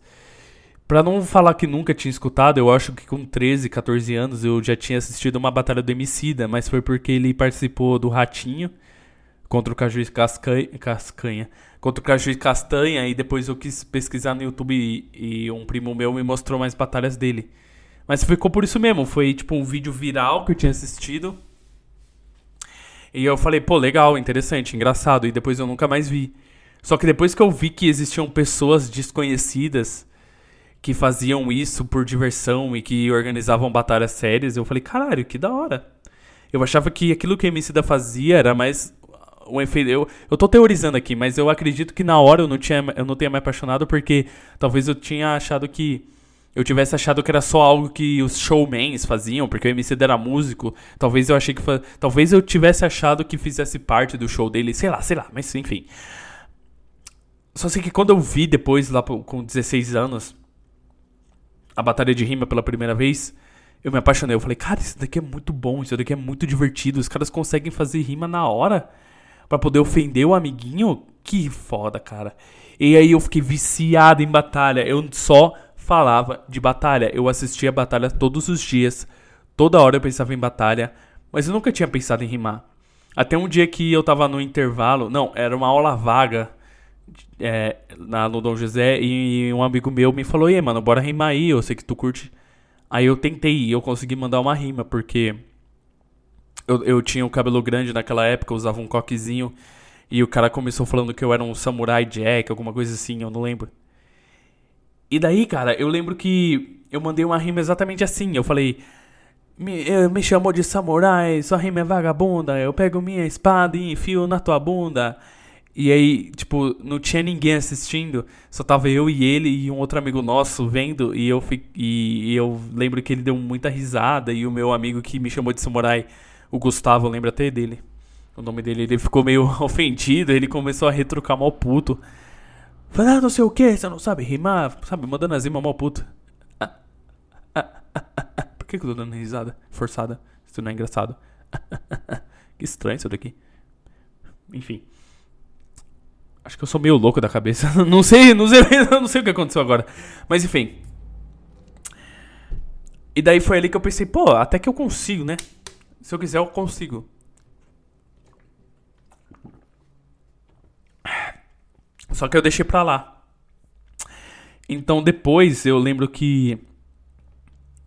S2: Pra não falar que nunca tinha escutado, eu acho que com 13, 14 anos eu já tinha assistido uma batalha do Emicida, mas foi porque ele participou do Ratinho contra o Caju Cascanha, Cascanha contra o Caju Castanha e depois eu quis pesquisar no YouTube e, e, um primo meu me mostrou mais batalhas dele. Mas ficou por isso mesmo, foi tipo um vídeo viral que eu tinha assistido. E eu falei, pô, legal, interessante, engraçado, e depois eu nunca mais vi. Só que depois que eu vi que existiam pessoas desconhecidas que faziam isso por diversão e que organizavam batalhas sérias, eu falei, caralho, que da hora. Eu achava que aquilo que a Emicida fazia era mais um efeito. Eu, eu tô teorizando aqui, mas eu acredito que na hora eu não, tinha, eu não tenha me apaixonado porque talvez eu tinha achado que. Eu tivesse achado que era só algo que os showmans faziam, porque o MC era músico. Talvez eu achei que. Talvez eu tivesse achado que fizesse parte do show dele, sei lá, sei lá, mas enfim. Só sei que quando eu vi depois, lá com 16 anos, a batalha de rima pela primeira vez, eu me apaixonei. Eu falei, cara, isso daqui é muito bom, isso daqui é muito divertido. Os caras conseguem fazer rima na hora para poder ofender o amiguinho. Que foda, cara. E aí eu fiquei viciado em batalha. Eu só falava de batalha. Eu assistia batalha todos os dias. Toda hora eu pensava em batalha. Mas eu nunca tinha pensado em rimar. Até um dia que eu tava no intervalo. Não, era uma aula vaga é, na, no Dom José e um amigo meu me falou, e mano, bora rimar aí, eu sei que tu curte Aí eu tentei e eu consegui mandar uma rima, porque eu, eu tinha o cabelo grande naquela época, eu usava um coquezinho. E o cara começou falando que eu era um samurai jack, alguma coisa assim, eu não lembro. E daí, cara, eu lembro que eu mandei uma rima exatamente assim. Eu falei: Me, me chamou de samurai, sua rima é vagabunda. Eu pego minha espada e enfio na tua bunda. E aí, tipo, não tinha ninguém assistindo, só tava eu e ele e um outro amigo nosso vendo, e eu, fi, e, eu lembro que ele deu muita risada, e o meu amigo que me chamou de samurai, o Gustavo, eu lembro até dele, o nome dele, ele ficou meio ofendido, ele começou a retrucar mal puto. Falando ah, não sei o que, você não sabe rimar, sabe, mandando as rimas mal puto. Ah, ah, Por que, que eu tô dando risada forçada? Isso não é engraçado. que estranho isso daqui. Enfim. Acho que eu sou meio louco da cabeça. não sei, não sei, não sei o que aconteceu agora. Mas enfim. E daí foi ali que eu pensei, pô, até que eu consigo, né? Se eu quiser, eu consigo. Só que eu deixei pra lá. Então depois eu lembro que.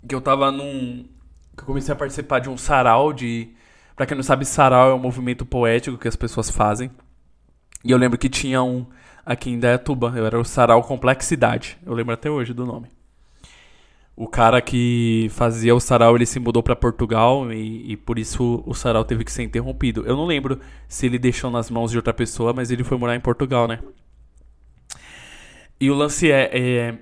S2: Que eu tava num. Que eu comecei a participar de um sarau de. Pra quem não sabe, sarau é um movimento poético que as pessoas fazem. E eu lembro que tinha um aqui em Dayatuba, eu era o Sarau Complexidade. Eu lembro até hoje do nome. O cara que fazia o sarau, ele se mudou para Portugal e, e, por isso o sarau teve que ser interrompido. Eu não lembro se ele deixou nas mãos de outra pessoa, mas ele foi morar em Portugal, né? E o lance é, é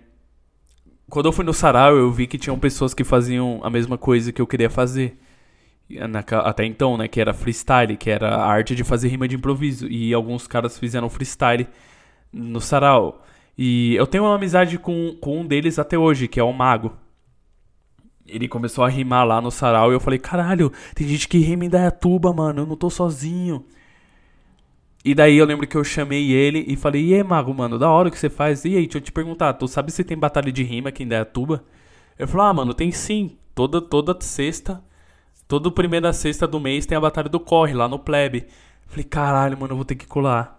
S2: quando eu fui no sarau, eu vi que tinham pessoas que faziam a mesma coisa que eu queria fazer até então, né, que era freestyle, que era a arte de fazer rima de improviso. E alguns caras fizeram freestyle no sarau. E eu tenho uma amizade com, com um deles até hoje, que é o Mago. Ele começou a rimar lá no sarau e eu falei, caralho, tem gente que rima em Dayatuba, mano, eu não tô sozinho. E daí eu lembro que eu chamei ele e falei, e aí, Mago, mano, da hora que você faz. E aí, deixa eu te perguntar, tu sabe se tem batalha de rima aqui em Dayatuba? Ele falou, ah, mano, tem sim. Toda, toda sexta Todo primeira sexta do mês tem a batalha do corre lá no plebe. Falei, caralho, mano, eu vou ter que colar.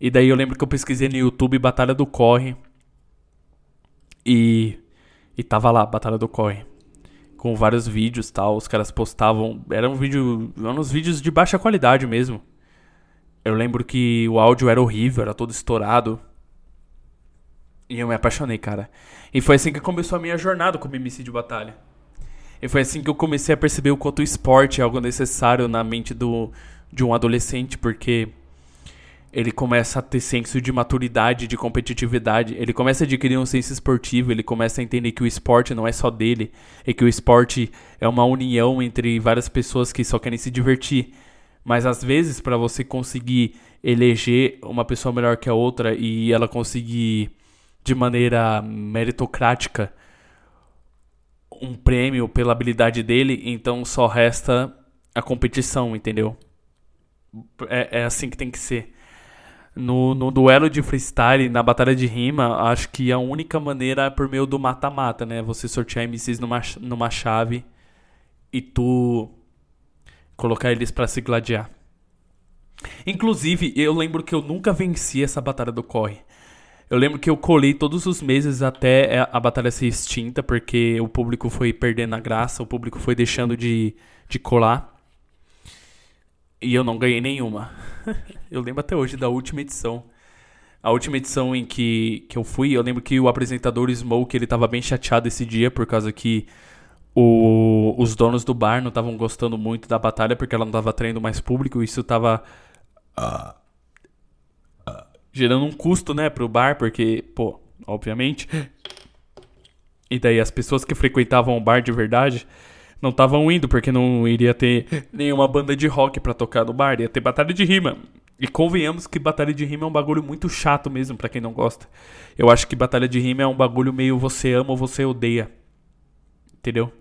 S2: E daí eu lembro que eu pesquisei no YouTube Batalha do Corre. E. E tava lá, Batalha do Corre. Com vários vídeos tal. Os caras postavam. Era um vídeo. Eram uns vídeos de baixa qualidade mesmo. Eu lembro que o áudio era horrível, era todo estourado. E eu me apaixonei, cara. E foi assim que começou a minha jornada como MC de batalha. E foi assim que eu comecei a perceber o quanto o esporte é algo necessário na mente do, de um adolescente, porque ele começa a ter senso de maturidade, de competitividade, ele começa a adquirir um senso esportivo, ele começa a entender que o esporte não é só dele, e que o esporte é uma união entre várias pessoas que só querem se divertir. Mas às vezes, para você conseguir eleger uma pessoa melhor que a outra e ela conseguir de maneira meritocrática um prêmio pela habilidade dele, então só resta a competição, entendeu? É, é assim que tem que ser. No, no duelo de freestyle, na batalha de rima, acho que a única maneira é por meio do mata-mata, né? Você sortear MCs numa, numa chave e tu colocar eles para se gladiar. Inclusive, eu lembro que eu nunca venci essa batalha do corre. Eu lembro que eu colei todos os meses até a batalha ser extinta, porque o público foi perdendo a graça, o público foi deixando de, de colar. E eu não ganhei nenhuma. eu lembro até hoje da última edição. A última edição em que, que eu fui, eu lembro que o apresentador Smoke ele tava bem chateado esse dia, por causa que o, os donos do bar não estavam gostando muito da batalha, porque ela não tava atraindo mais público, isso tava. Uh gerando um custo, né, pro bar, porque, pô, obviamente. E daí as pessoas que frequentavam o bar de verdade não estavam indo, porque não iria ter nenhuma banda de rock para tocar no bar, ia ter batalha de rima. E convenhamos que batalha de rima é um bagulho muito chato mesmo, para quem não gosta. Eu acho que batalha de rima é um bagulho meio você ama ou você odeia. Entendeu?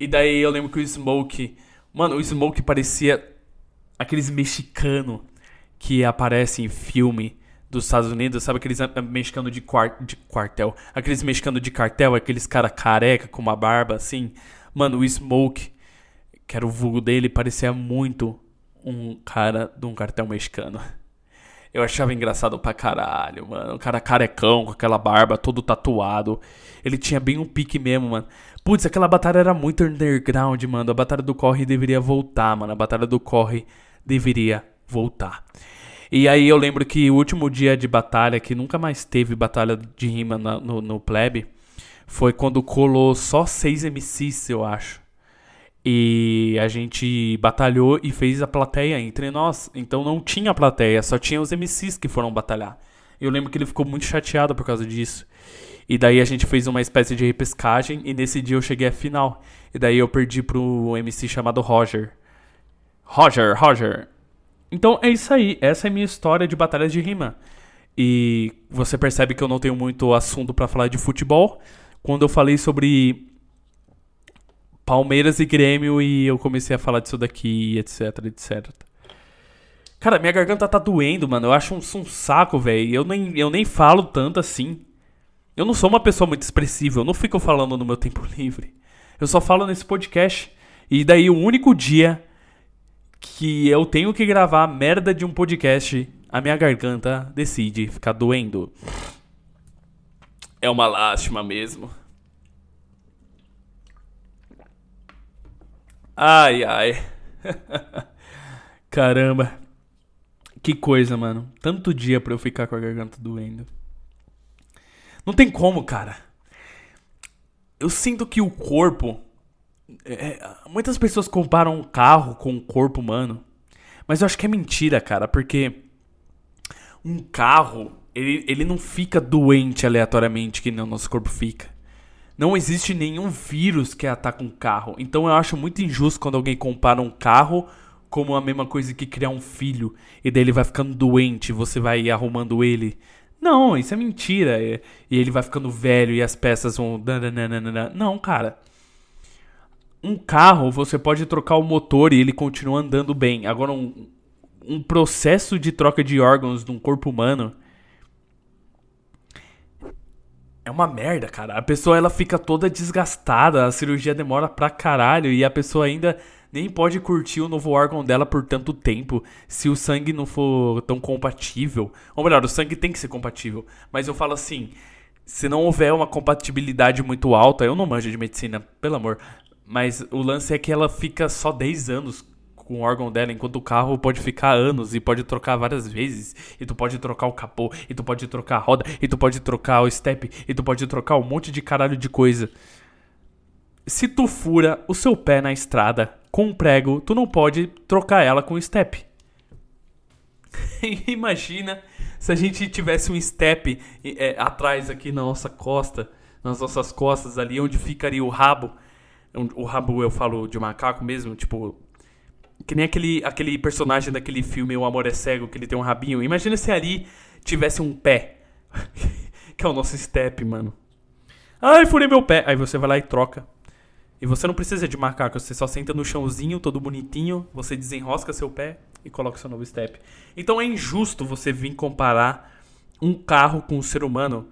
S2: E daí eu lembro que o Smoke. Mano, o Smoke parecia aqueles mexicanos que aparece em filme dos Estados Unidos, sabe aqueles mexicanos de, quart de quartel, aqueles mexicanos de cartel, aqueles cara careca com uma barba assim. Mano, o Smoke, que era o vulgo dele, parecia muito um cara de um cartel mexicano. Eu achava engraçado pra caralho, mano. O cara carecão, com aquela barba, todo tatuado. Ele tinha bem um pique mesmo, mano. Putz, aquela batalha era muito underground, mano. A batalha do corre deveria voltar, mano. A batalha do corre deveria voltar. E aí eu lembro que o último dia de batalha, que nunca mais teve batalha de rima na, no, no plebe, foi quando colou só seis MCs, eu acho. E a gente batalhou e fez a plateia entre nós. Então não tinha plateia, só tinha os MCs que foram batalhar. Eu lembro que ele ficou muito chateado por causa disso. E daí a gente fez uma espécie de repescagem e nesse dia eu cheguei à final. E daí eu perdi pro MC chamado Roger. Roger, Roger. Então é isso aí, essa é minha história de batalhas de rima. E você percebe que eu não tenho muito assunto para falar de futebol. Quando eu falei sobre Palmeiras e Grêmio e eu comecei a falar disso daqui, etc, etc. Cara, minha garganta tá doendo, mano. Eu acho um, um saco, velho. Eu nem, eu nem falo tanto assim. Eu não sou uma pessoa muito expressiva. Eu não fico falando no meu tempo livre. Eu só falo nesse podcast. E daí o único dia que eu tenho que gravar merda de um podcast, a minha garganta decide ficar doendo. É uma lástima mesmo. Ai, ai. Caramba. Que coisa, mano. Tanto dia pra eu ficar com a garganta doendo. Não tem como, cara. Eu sinto que o corpo. É, muitas pessoas comparam um carro com o corpo humano. Mas eu acho que é mentira, cara. Porque um carro, ele, ele não fica doente aleatoriamente que nem o nosso corpo fica. Não existe nenhum vírus que ataca um carro. Então eu acho muito injusto quando alguém compara um carro como a mesma coisa que criar um filho. E daí ele vai ficando doente, você vai arrumando ele. Não, isso é mentira. E ele vai ficando velho e as peças vão. Não, cara. Um carro, você pode trocar o motor e ele continua andando bem. Agora, um, um processo de troca de órgãos de um corpo humano é uma merda, cara. A pessoa ela fica toda desgastada, a cirurgia demora pra caralho e a pessoa ainda nem pode curtir o novo órgão dela por tanto tempo se o sangue não for tão compatível. Ou melhor, o sangue tem que ser compatível. Mas eu falo assim, se não houver uma compatibilidade muito alta, eu não manjo de medicina, pelo amor. Mas o lance é que ela fica só 10 anos com o órgão dela, enquanto o carro pode ficar anos e pode trocar várias vezes. E tu pode trocar o capô, e tu pode trocar a roda, e tu pode trocar o step, e tu pode trocar um monte de caralho de coisa. Se tu fura o seu pé na estrada com um prego, tu não pode trocar ela com o step. Imagina se a gente tivesse um step é, atrás aqui na nossa costa, nas nossas costas ali, onde ficaria o rabo. O rabo eu falo de macaco mesmo, tipo que nem aquele, aquele personagem daquele filme O Amor é Cego, que ele tem um rabinho. Imagina se ali tivesse um pé. que é o nosso step, mano. Ai, furei meu pé. Aí você vai lá e troca. E você não precisa de macaco, você só senta no chãozinho, todo bonitinho, você desenrosca seu pé e coloca seu novo step. Então é injusto você vir comparar um carro com um ser humano.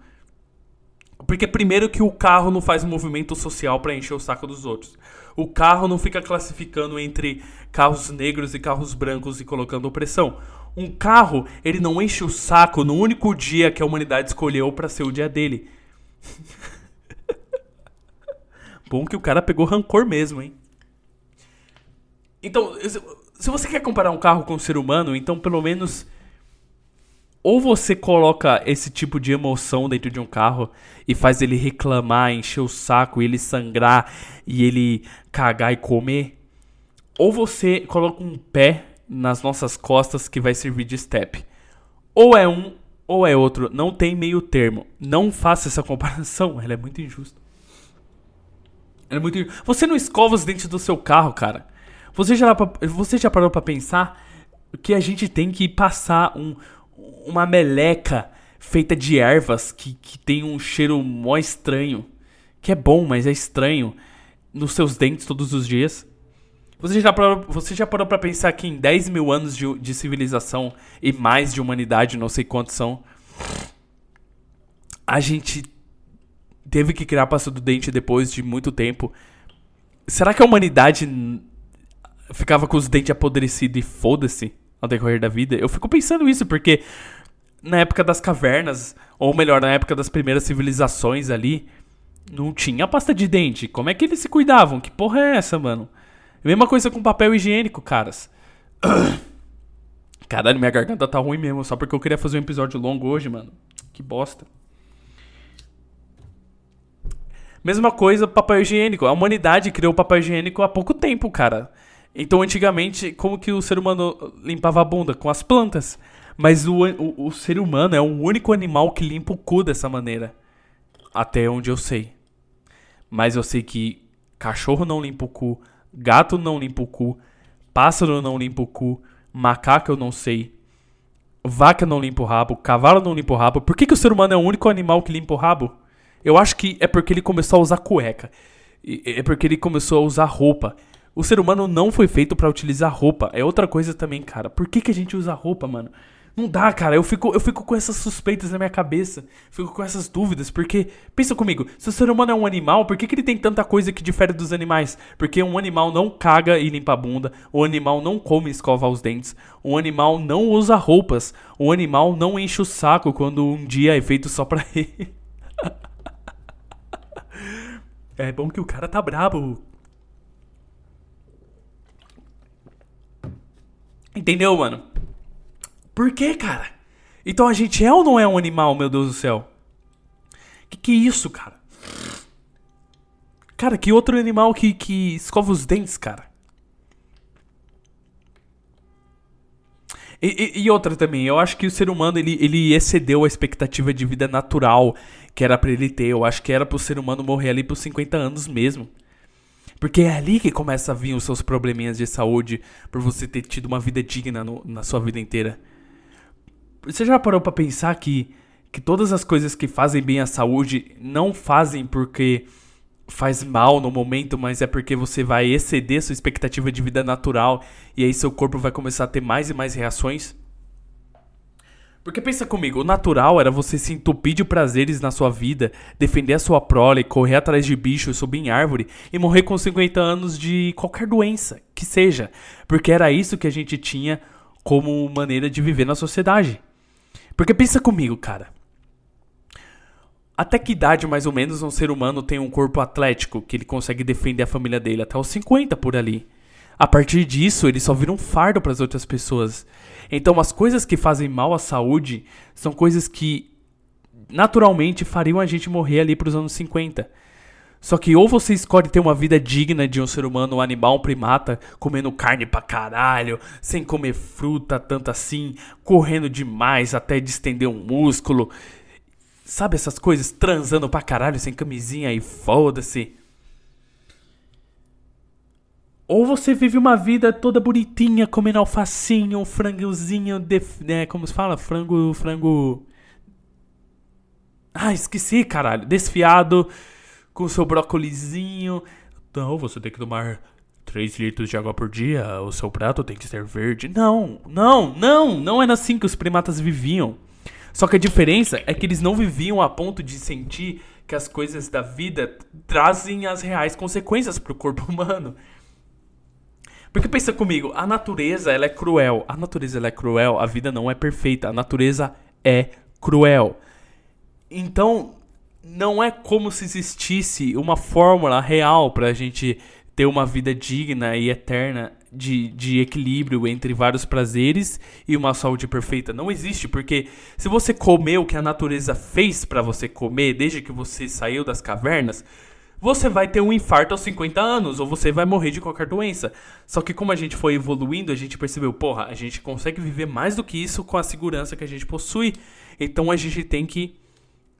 S2: Porque primeiro que o carro não faz um movimento social para encher o saco dos outros o carro não fica classificando entre carros negros e carros brancos e colocando opressão. Um carro, ele não enche o saco no único dia que a humanidade escolheu para ser o dia dele. Bom que o cara pegou rancor mesmo, hein? Então, se você quer comparar um carro com um ser humano, então pelo menos ou você coloca esse tipo de emoção dentro de um carro e faz ele reclamar, encher o saco, ele sangrar e ele cagar e comer, ou você coloca um pé nas nossas costas que vai servir de step. Ou é um ou é outro, não tem meio termo. Não faça essa comparação, ela é muito injusta. Ela é muito injusta. Você não escova os dentes do seu carro, cara. Você já, você já parou para pensar que a gente tem que passar um, uma meleca feita de ervas que, que tem um cheiro mó estranho. Que é bom, mas é estranho. Nos seus dentes todos os dias. Você já parou, você já parou pra pensar que em 10 mil anos de, de civilização e mais de humanidade, não sei quantos são, a gente teve que criar pasta do dente depois de muito tempo. Será que a humanidade ficava com os dentes apodrecidos e foda-se? Ao decorrer da vida. Eu fico pensando isso porque na época das cavernas, ou melhor, na época das primeiras civilizações ali, não tinha pasta de dente. Como é que eles se cuidavam? Que porra é essa, mano? Mesma coisa com papel higiênico, caras. Caralho, minha garganta tá ruim mesmo, só porque eu queria fazer um episódio longo hoje, mano. Que bosta. Mesma coisa, papel higiênico. A humanidade criou papel higiênico há pouco tempo, cara. Então, antigamente, como que o ser humano limpava a bunda? Com as plantas. Mas o, o, o ser humano é o único animal que limpa o cu dessa maneira. Até onde eu sei. Mas eu sei que cachorro não limpa o cu, gato não limpa o cu, pássaro não limpa o cu, macaco eu não sei, vaca não limpa o rabo, cavalo não limpa o rabo. Por que, que o ser humano é o único animal que limpa o rabo? Eu acho que é porque ele começou a usar cueca. É porque ele começou a usar roupa. O ser humano não foi feito para utilizar roupa. É outra coisa também, cara. Por que, que a gente usa roupa, mano? Não dá, cara. Eu fico, eu fico com essas suspeitas na minha cabeça. Fico com essas dúvidas. Porque, pensa comigo, se o ser humano é um animal, por que, que ele tem tanta coisa que difere dos animais? Porque um animal não caga e limpa a bunda. O animal não come e escova os dentes. Um animal não usa roupas. O animal não enche o saco quando um dia é feito só pra ele. é bom que o cara tá brabo. Entendeu, mano? Por quê, cara? Então a gente é ou não é um animal, meu Deus do céu? Que que é isso, cara? Cara, que outro animal que, que escova os dentes, cara? E, e, e, outra também, eu acho que o ser humano ele, ele excedeu a expectativa de vida natural que era para ele ter. Eu acho que era pro ser humano morrer ali por 50 anos mesmo. Porque é ali que começa a vir os seus probleminhas de saúde por você ter tido uma vida digna no, na sua vida inteira. Você já parou para pensar que, que todas as coisas que fazem bem à saúde não fazem porque faz mal no momento, mas é porque você vai exceder sua expectativa de vida natural e aí seu corpo vai começar a ter mais e mais reações? Porque pensa comigo, o natural era você se entupir de prazeres na sua vida, defender a sua prole, correr atrás de bichos, subir em árvore e morrer com 50 anos de qualquer doença que seja. Porque era isso que a gente tinha como maneira de viver na sociedade. Porque pensa comigo, cara. Até que idade, mais ou menos, um ser humano tem um corpo atlético que ele consegue defender a família dele? Até os 50 por ali. A partir disso, ele só vira um fardo para as outras pessoas. Então, as coisas que fazem mal à saúde são coisas que naturalmente fariam a gente morrer ali para os anos 50. Só que ou você escolhe ter uma vida digna de um ser humano, um animal, um primata, comendo carne pra caralho, sem comer fruta tanto assim, correndo demais até distender um músculo. Sabe essas coisas? Transando pra caralho sem camisinha e foda-se. Ou você vive uma vida toda bonitinha, comendo alfacinho, um frangozinho, de, né, como se fala? Frango, frango... Ah, esqueci, caralho. Desfiado com seu brócolizinho. Não, você tem que tomar 3 litros de água por dia, o seu prato tem que ser verde. Não, não, não, não era assim que os primatas viviam. Só que a diferença é que eles não viviam a ponto de sentir que as coisas da vida trazem as reais consequências para o corpo humano. Porque pensa comigo, a natureza ela é cruel. A natureza ela é cruel, a vida não é perfeita. A natureza é cruel. Então, não é como se existisse uma fórmula real para a gente ter uma vida digna e eterna de, de equilíbrio entre vários prazeres e uma saúde perfeita. Não existe, porque se você comer o que a natureza fez para você comer desde que você saiu das cavernas, você vai ter um infarto aos 50 anos ou você vai morrer de qualquer doença. Só que como a gente foi evoluindo, a gente percebeu, porra, a gente consegue viver mais do que isso com a segurança que a gente possui. Então a gente tem que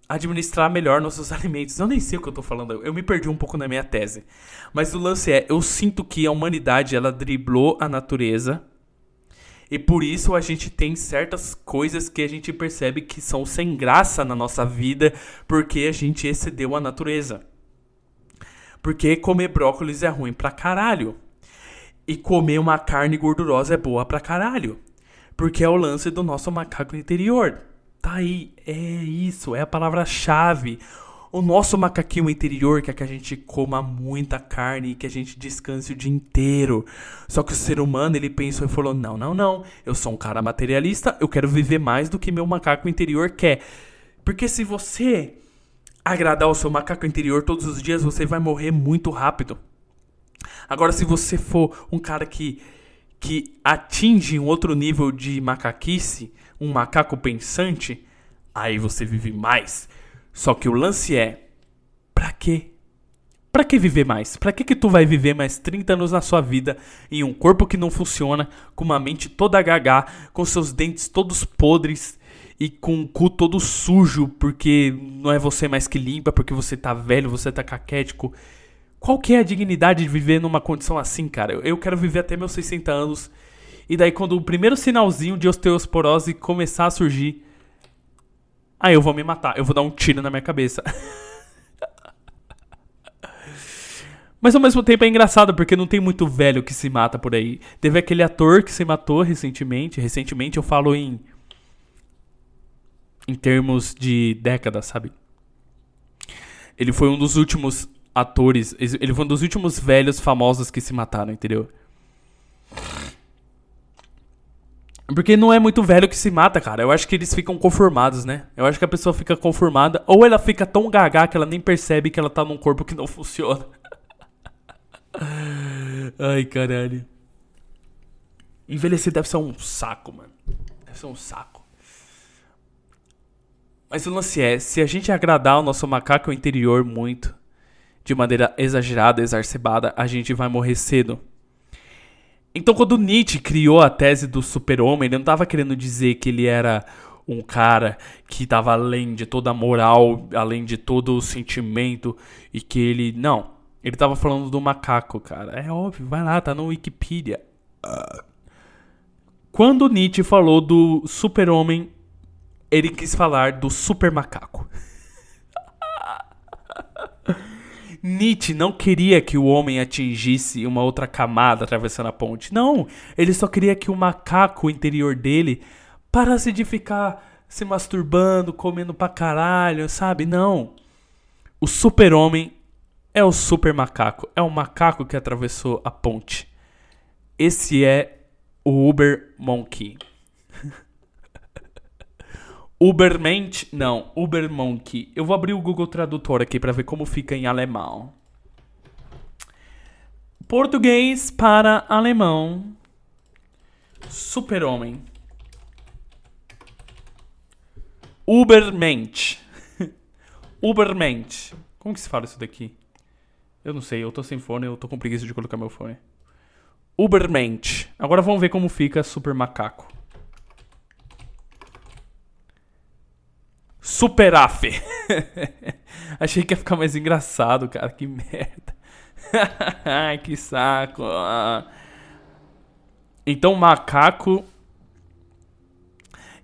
S2: administrar melhor nossos alimentos. Eu nem sei o que eu tô falando, eu me perdi um pouco na minha tese. Mas o lance é, eu sinto que a humanidade ela driblou a natureza. E por isso a gente tem certas coisas que a gente percebe que são sem graça na nossa vida, porque a gente excedeu a natureza. Porque comer brócolis é ruim pra caralho. E comer uma carne gordurosa é boa pra caralho. Porque é o lance do nosso macaco interior. Tá aí, é isso, é a palavra-chave. o nosso macaquinho interior quer que a gente coma muita carne e que a gente descanse o dia inteiro. Só que o ser humano, ele pensou e falou: não, não, não. Eu sou um cara materialista, eu quero viver mais do que meu macaco interior quer. Porque se você agradar o seu macaco interior todos os dias, você vai morrer muito rápido. Agora, se você for um cara que, que atinge um outro nível de macaquice, um macaco pensante, aí você vive mais. Só que o lance é: pra quê? Pra que viver mais? Pra que que tu vai viver mais 30 anos na sua vida em um corpo que não funciona, com uma mente toda gaga, com seus dentes todos podres e com o cu todo sujo, porque não é você mais que limpa, porque você tá velho, você tá caquético. Qual que é a dignidade de viver numa condição assim, cara? Eu quero viver até meus 60 anos. E daí quando o primeiro sinalzinho de osteosporose começar a surgir, Aí eu vou me matar, eu vou dar um tiro na minha cabeça. Mas ao mesmo tempo é engraçado, porque não tem muito velho que se mata por aí. Teve aquele ator que se matou recentemente. Recentemente eu falo em. Em termos de décadas, sabe? Ele foi um dos últimos atores. Ele foi um dos últimos velhos famosos que se mataram, entendeu? Porque não é muito velho que se mata, cara. Eu acho que eles ficam conformados, né? Eu acho que a pessoa fica conformada. Ou ela fica tão gaga que ela nem percebe que ela tá num corpo que não funciona. Ai, caralho. Envelhecer deve ser um saco, mano. Deve ser um saco. Mas o lance é, se a gente agradar o nosso macaco interior muito, de maneira exagerada, exacerbada, a gente vai morrer cedo. Então, quando Nietzsche criou a tese do super-homem, ele não estava querendo dizer que ele era um cara que estava além de toda a moral, além de todo o sentimento e que ele. Não. Ele estava falando do macaco, cara. É óbvio, vai lá, tá no Wikipedia. Quando Nietzsche falou do super-homem, ele quis falar do super macaco. Nietzsche não queria que o homem atingisse uma outra camada atravessando a ponte. Não, ele só queria que o macaco interior dele parasse de ficar se masturbando, comendo pra caralho, sabe? Não. O super-homem é o super macaco. É o macaco que atravessou a ponte. Esse é o Uber Monkey. Ubermensch, não, Ubermonkey. Eu vou abrir o Google Tradutor aqui para ver como fica em alemão. Português para alemão. Super-homem. Ubermensch. Ubermensch. Como que se fala isso daqui? Eu não sei, eu tô sem fone, eu tô com preguiça de colocar meu fone. Ubermensch. Agora vamos ver como fica Super Macaco. Superaf. Achei que ia ficar mais engraçado, cara. Que merda. Ai, que saco. Então, macaco.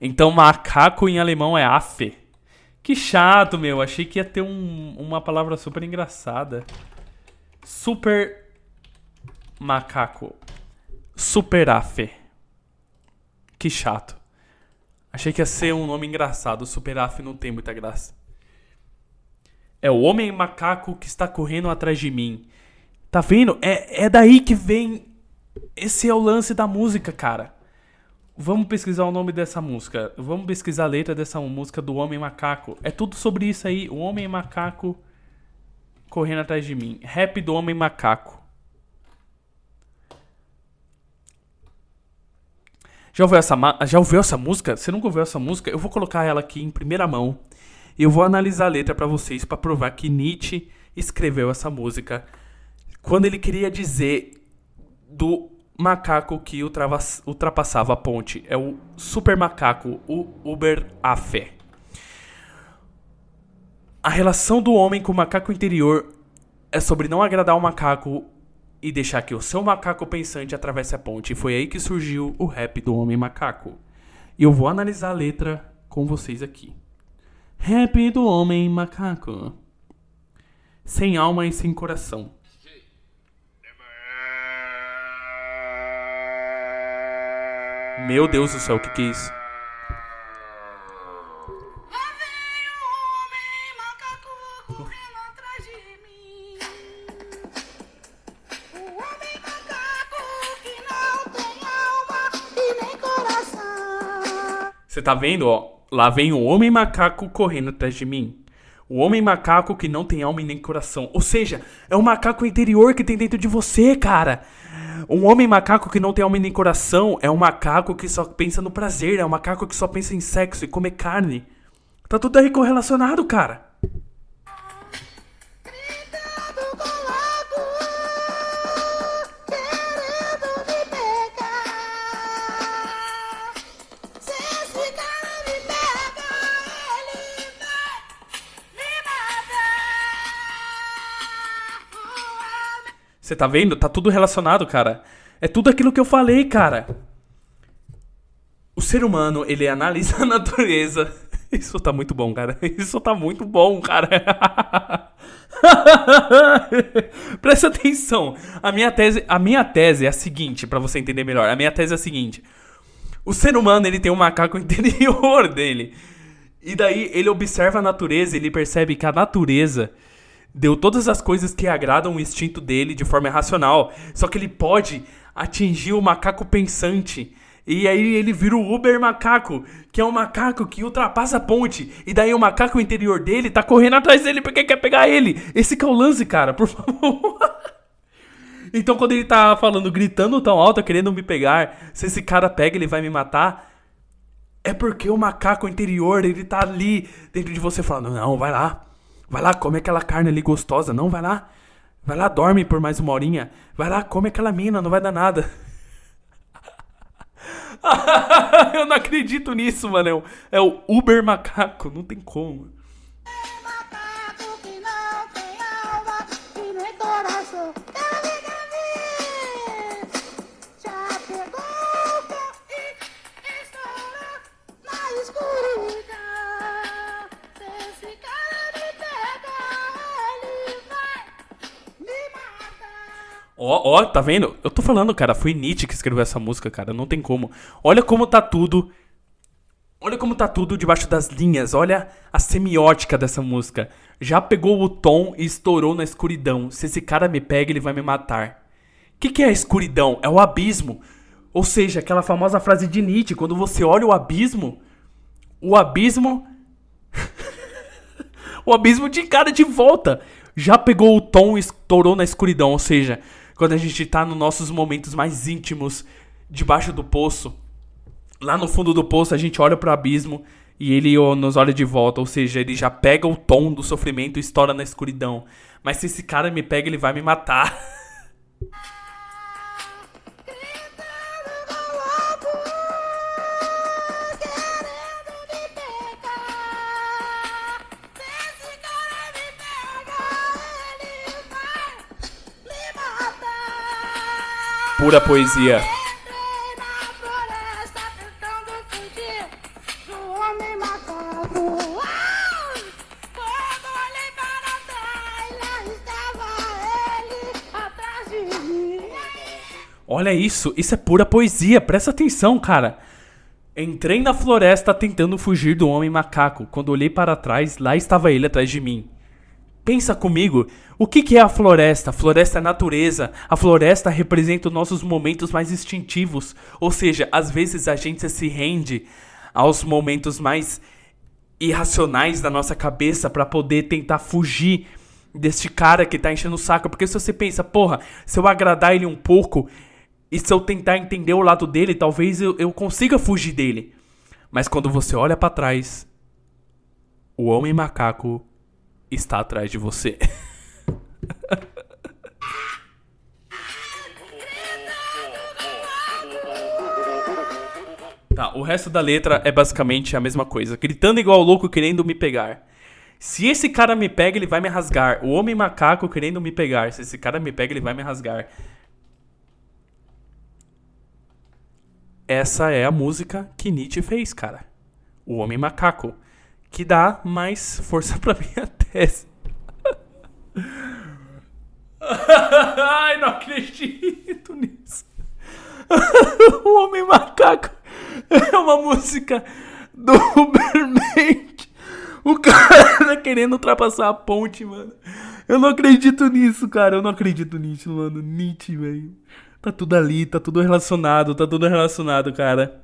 S2: Então, macaco em alemão é afe. Que chato, meu. Achei que ia ter um, uma palavra super engraçada. Super macaco. Superafe. Que chato. Achei que ia ser um nome engraçado. Superaf não tem muita graça. É o homem macaco que está correndo atrás de mim. Tá vendo? É, é daí que vem. Esse é o lance da música, cara. Vamos pesquisar o nome dessa música. Vamos pesquisar a letra dessa música do Homem Macaco. É tudo sobre isso aí. O Homem Macaco correndo atrás de mim. Rap do Homem Macaco. Já ouviu, essa, já ouviu essa música? Você nunca ouviu essa música? Eu vou colocar ela aqui em primeira mão. E eu vou analisar a letra para vocês para provar que Nietzsche escreveu essa música quando ele queria dizer do macaco que ultrapassava a ponte. É o super macaco, o Uber Afe. A relação do homem com o macaco interior é sobre não agradar o macaco e deixar que o seu macaco pensante atravesse a ponte. E foi aí que surgiu o rap do Homem Macaco. E eu vou analisar a letra com vocês aqui. Rap do Homem Macaco. Sem alma e sem coração. Meu Deus do céu, o que, que é isso? Você tá vendo, ó? Lá vem o homem macaco correndo atrás de mim. O homem macaco que não tem alma e nem coração. Ou seja, é o macaco interior que tem dentro de você, cara. Um homem macaco que não tem alma e nem coração é um macaco que só pensa no prazer, é um macaco que só pensa em sexo e comer carne. Tá tudo aí correlacionado, cara. Você tá vendo? Tá tudo relacionado, cara. É tudo aquilo que eu falei, cara. O ser humano, ele analisa a natureza. Isso tá muito bom, cara. Isso tá muito bom, cara. Presta atenção. A minha tese, a minha tese é a seguinte, pra você entender melhor. A minha tese é a seguinte: o ser humano, ele tem um macaco interior dele. E daí ele observa a natureza, ele percebe que a natureza deu todas as coisas que agradam o instinto dele de forma irracional. Só que ele pode atingir o macaco pensante. E aí ele vira o Uber macaco, que é um macaco que ultrapassa a ponte. E daí o macaco interior dele tá correndo atrás dele porque quer pegar ele. Esse que é o lance, cara, por favor. Então quando ele tá falando, gritando tão alto, querendo me pegar, se esse cara pega, ele vai me matar. É porque o macaco interior, ele tá ali dentro de você falando, não, vai lá. Vai lá, come aquela carne ali gostosa. Não, vai lá. Vai lá, dorme por mais uma horinha. Vai lá, come aquela mina, não vai dar nada. Eu não acredito nisso, mano. É o Uber macaco, não tem como. Ó, ó, tá vendo? Eu tô falando, cara, foi Nietzsche que escreveu essa música, cara, não tem como. Olha como tá tudo. Olha como tá tudo debaixo das linhas. Olha a semiótica dessa música. Já pegou o tom e estourou na escuridão. Se esse cara me pega, ele vai me matar. O que, que é a escuridão? É o abismo. Ou seja, aquela famosa frase de Nietzsche: quando você olha o abismo, o abismo. o abismo te encara de volta. Já pegou o tom e estourou na escuridão. Ou seja, quando a gente tá nos nossos momentos mais íntimos, debaixo do poço, lá no fundo do poço, a gente olha pro abismo e ele nos olha de volta. Ou seja, ele já pega o tom do sofrimento e estoura na escuridão. Mas se esse cara me pega, ele vai me matar.
S3: de mim.
S2: Olha isso, isso é pura poesia, presta atenção, cara. Entrei na floresta tentando fugir do homem macaco. Quando olhei para trás, lá estava ele atrás de mim. Pensa comigo, o que, que é a floresta? A floresta é a natureza. A floresta representa os nossos momentos mais instintivos. Ou seja, às vezes a gente se rende aos momentos mais irracionais da nossa cabeça para poder tentar fugir deste cara que tá enchendo o saco. Porque se você pensa, porra, se eu agradar ele um pouco e se eu tentar entender o lado dele, talvez eu, eu consiga fugir dele. Mas quando você olha para trás, o homem macaco está atrás de você. Tá, o resto da letra é basicamente a mesma coisa. Gritando igual louco, querendo me pegar. Se esse cara me pega, ele vai me rasgar. O homem macaco querendo me pegar. Se esse cara me pega, ele vai me rasgar. Essa é a música que Nietzsche fez, cara. O homem macaco. Que dá mais força pra minha tese. Ai, não acredito nisso. o Homem Macaco é uma música do Uberman. O cara querendo ultrapassar a ponte, mano. Eu não acredito nisso, cara. Eu não acredito nisso, mano. Nietzsche, velho. Tá tudo ali, tá tudo relacionado, tá tudo relacionado, cara.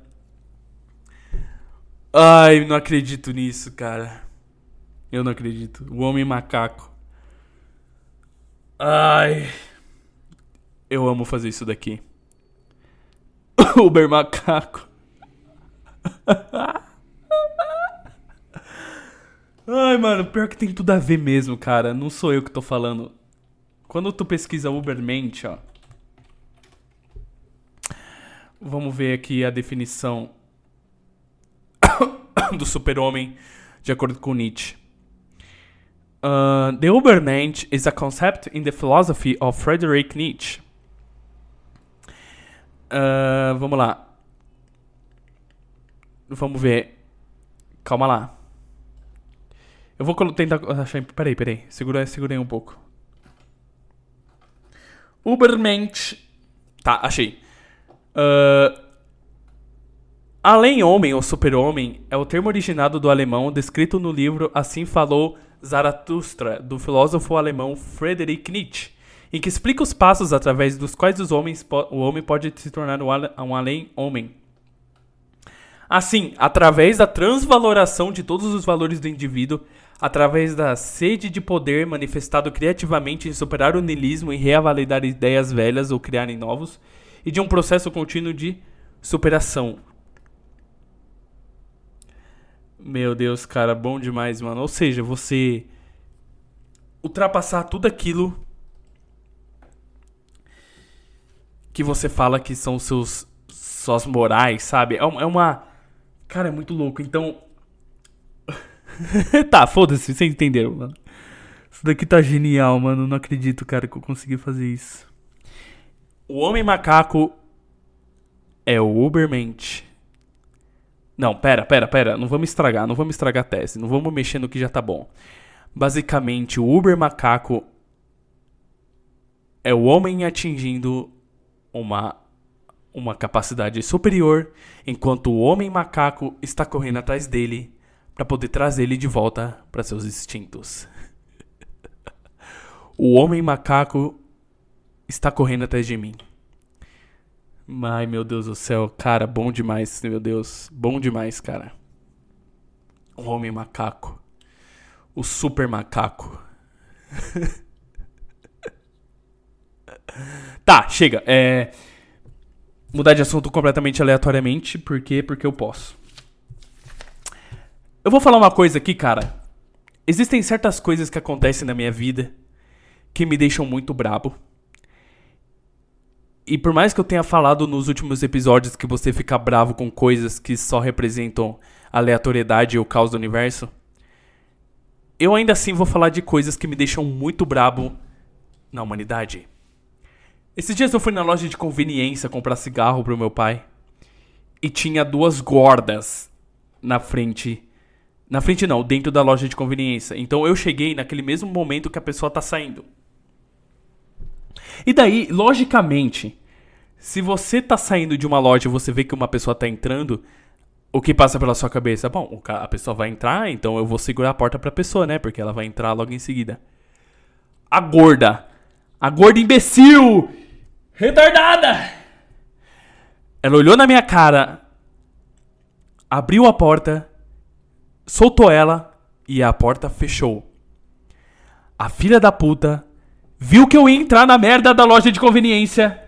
S2: Ai, não acredito nisso, cara. Eu não acredito. O homem macaco. Ai. Eu amo fazer isso daqui. Uber macaco. Ai, mano, pior que tem tudo a ver mesmo, cara. Não sou eu que tô falando. Quando tu pesquisa Ubermente, ó. Vamos ver aqui a definição do super-homem de acordo com Nietzsche. Uh, the Ubermensch is a concept in the philosophy of Friedrich Nietzsche. Uh, vamos lá. Vamos ver. Calma lá. Eu vou tentar achar. Peraí, peraí. Segura, segurei um pouco. Ubermensch. Tá, achei. Ah, além homem ou super-homem é o termo originado do alemão descrito no livro Assim Falou Zaratustra, do filósofo alemão Friedrich Nietzsche, em que explica os passos através dos quais os homens o homem pode se tornar um além-homem. Assim, através da transvaloração de todos os valores do indivíduo, através da sede de poder manifestado criativamente em superar o niilismo e reavaliar ideias velhas ou criarem novos, e de um processo contínuo de superação. Meu Deus, cara, bom demais, mano. Ou seja, você ultrapassar tudo aquilo que você fala que são seus suas morais, sabe? É uma, é uma cara, é muito louco. Então, tá, foda-se, vocês entenderam, mano. Isso daqui tá genial, mano. Não acredito, cara, que eu consegui fazer isso. O homem macaco é o Ubermensch. Não, pera, pera, pera. Não vamos estragar, não vamos estragar a tese. Não vamos mexer no que já tá bom. Basicamente, o Uber macaco é o homem atingindo uma uma capacidade superior, enquanto o homem macaco está correndo atrás dele para poder trazer ele de volta para seus instintos. o homem macaco está correndo atrás de mim. Ai, meu Deus do céu, cara, bom demais, meu Deus, bom demais, cara. O homem macaco. O super macaco. tá, chega. É mudar de assunto completamente aleatoriamente, por quê? Porque eu posso. Eu vou falar uma coisa aqui, cara. Existem certas coisas que acontecem na minha vida que me deixam muito brabo. E por mais que eu tenha falado nos últimos episódios que você fica bravo com coisas que só representam aleatoriedade e o caos do universo, eu ainda assim vou falar de coisas que me deixam muito brabo na humanidade. Esses dias eu fui na loja de conveniência comprar cigarro pro meu pai e tinha duas gordas na frente. Na frente não, dentro da loja de conveniência. Então eu cheguei naquele mesmo momento que a pessoa tá saindo. E daí, logicamente, se você tá saindo de uma loja e você vê que uma pessoa tá entrando, o que passa pela sua cabeça? Bom, a pessoa vai entrar, então eu vou segurar a porta pra pessoa, né? Porque ela vai entrar logo em seguida. A gorda. A gorda imbecil! Retardada! Ela olhou na minha cara, abriu a porta, soltou ela e a porta fechou. A filha da puta viu que eu ia entrar na merda da loja de conveniência.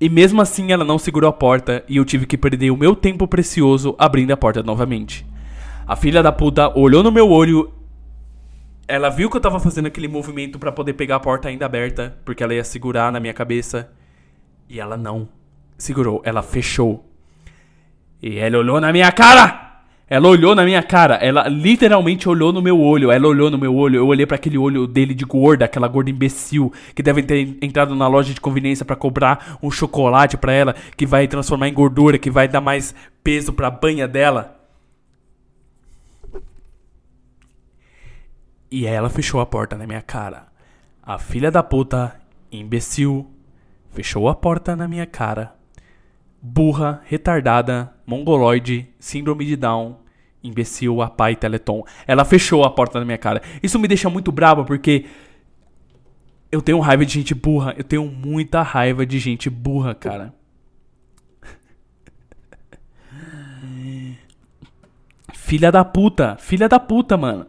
S2: E mesmo assim ela não segurou a porta e eu tive que perder o meu tempo precioso abrindo a porta novamente. A filha da puta olhou no meu olho. Ela viu que eu tava fazendo aquele movimento pra poder pegar a porta ainda aberta, porque ela ia segurar na minha cabeça. E ela não segurou, ela fechou. E ela olhou na minha cara! Ela olhou na minha cara, ela literalmente olhou no meu olho, ela olhou no meu olho, eu olhei pra aquele olho dele de gorda, aquela gorda imbecil que deve ter entrado na loja de conveniência pra comprar um chocolate pra ela, que vai transformar em gordura, que vai dar mais peso pra banha dela. E ela fechou a porta na minha cara. A filha da puta, imbecil, fechou a porta na minha cara. Burra, retardada, mongoloide, síndrome de Down Imbecil, a pai, Teleton. Ela fechou a porta na minha cara. Isso me deixa muito bravo porque eu tenho raiva de gente burra. Eu tenho muita raiva de gente burra, cara. Filha da puta. Filha da puta, mano.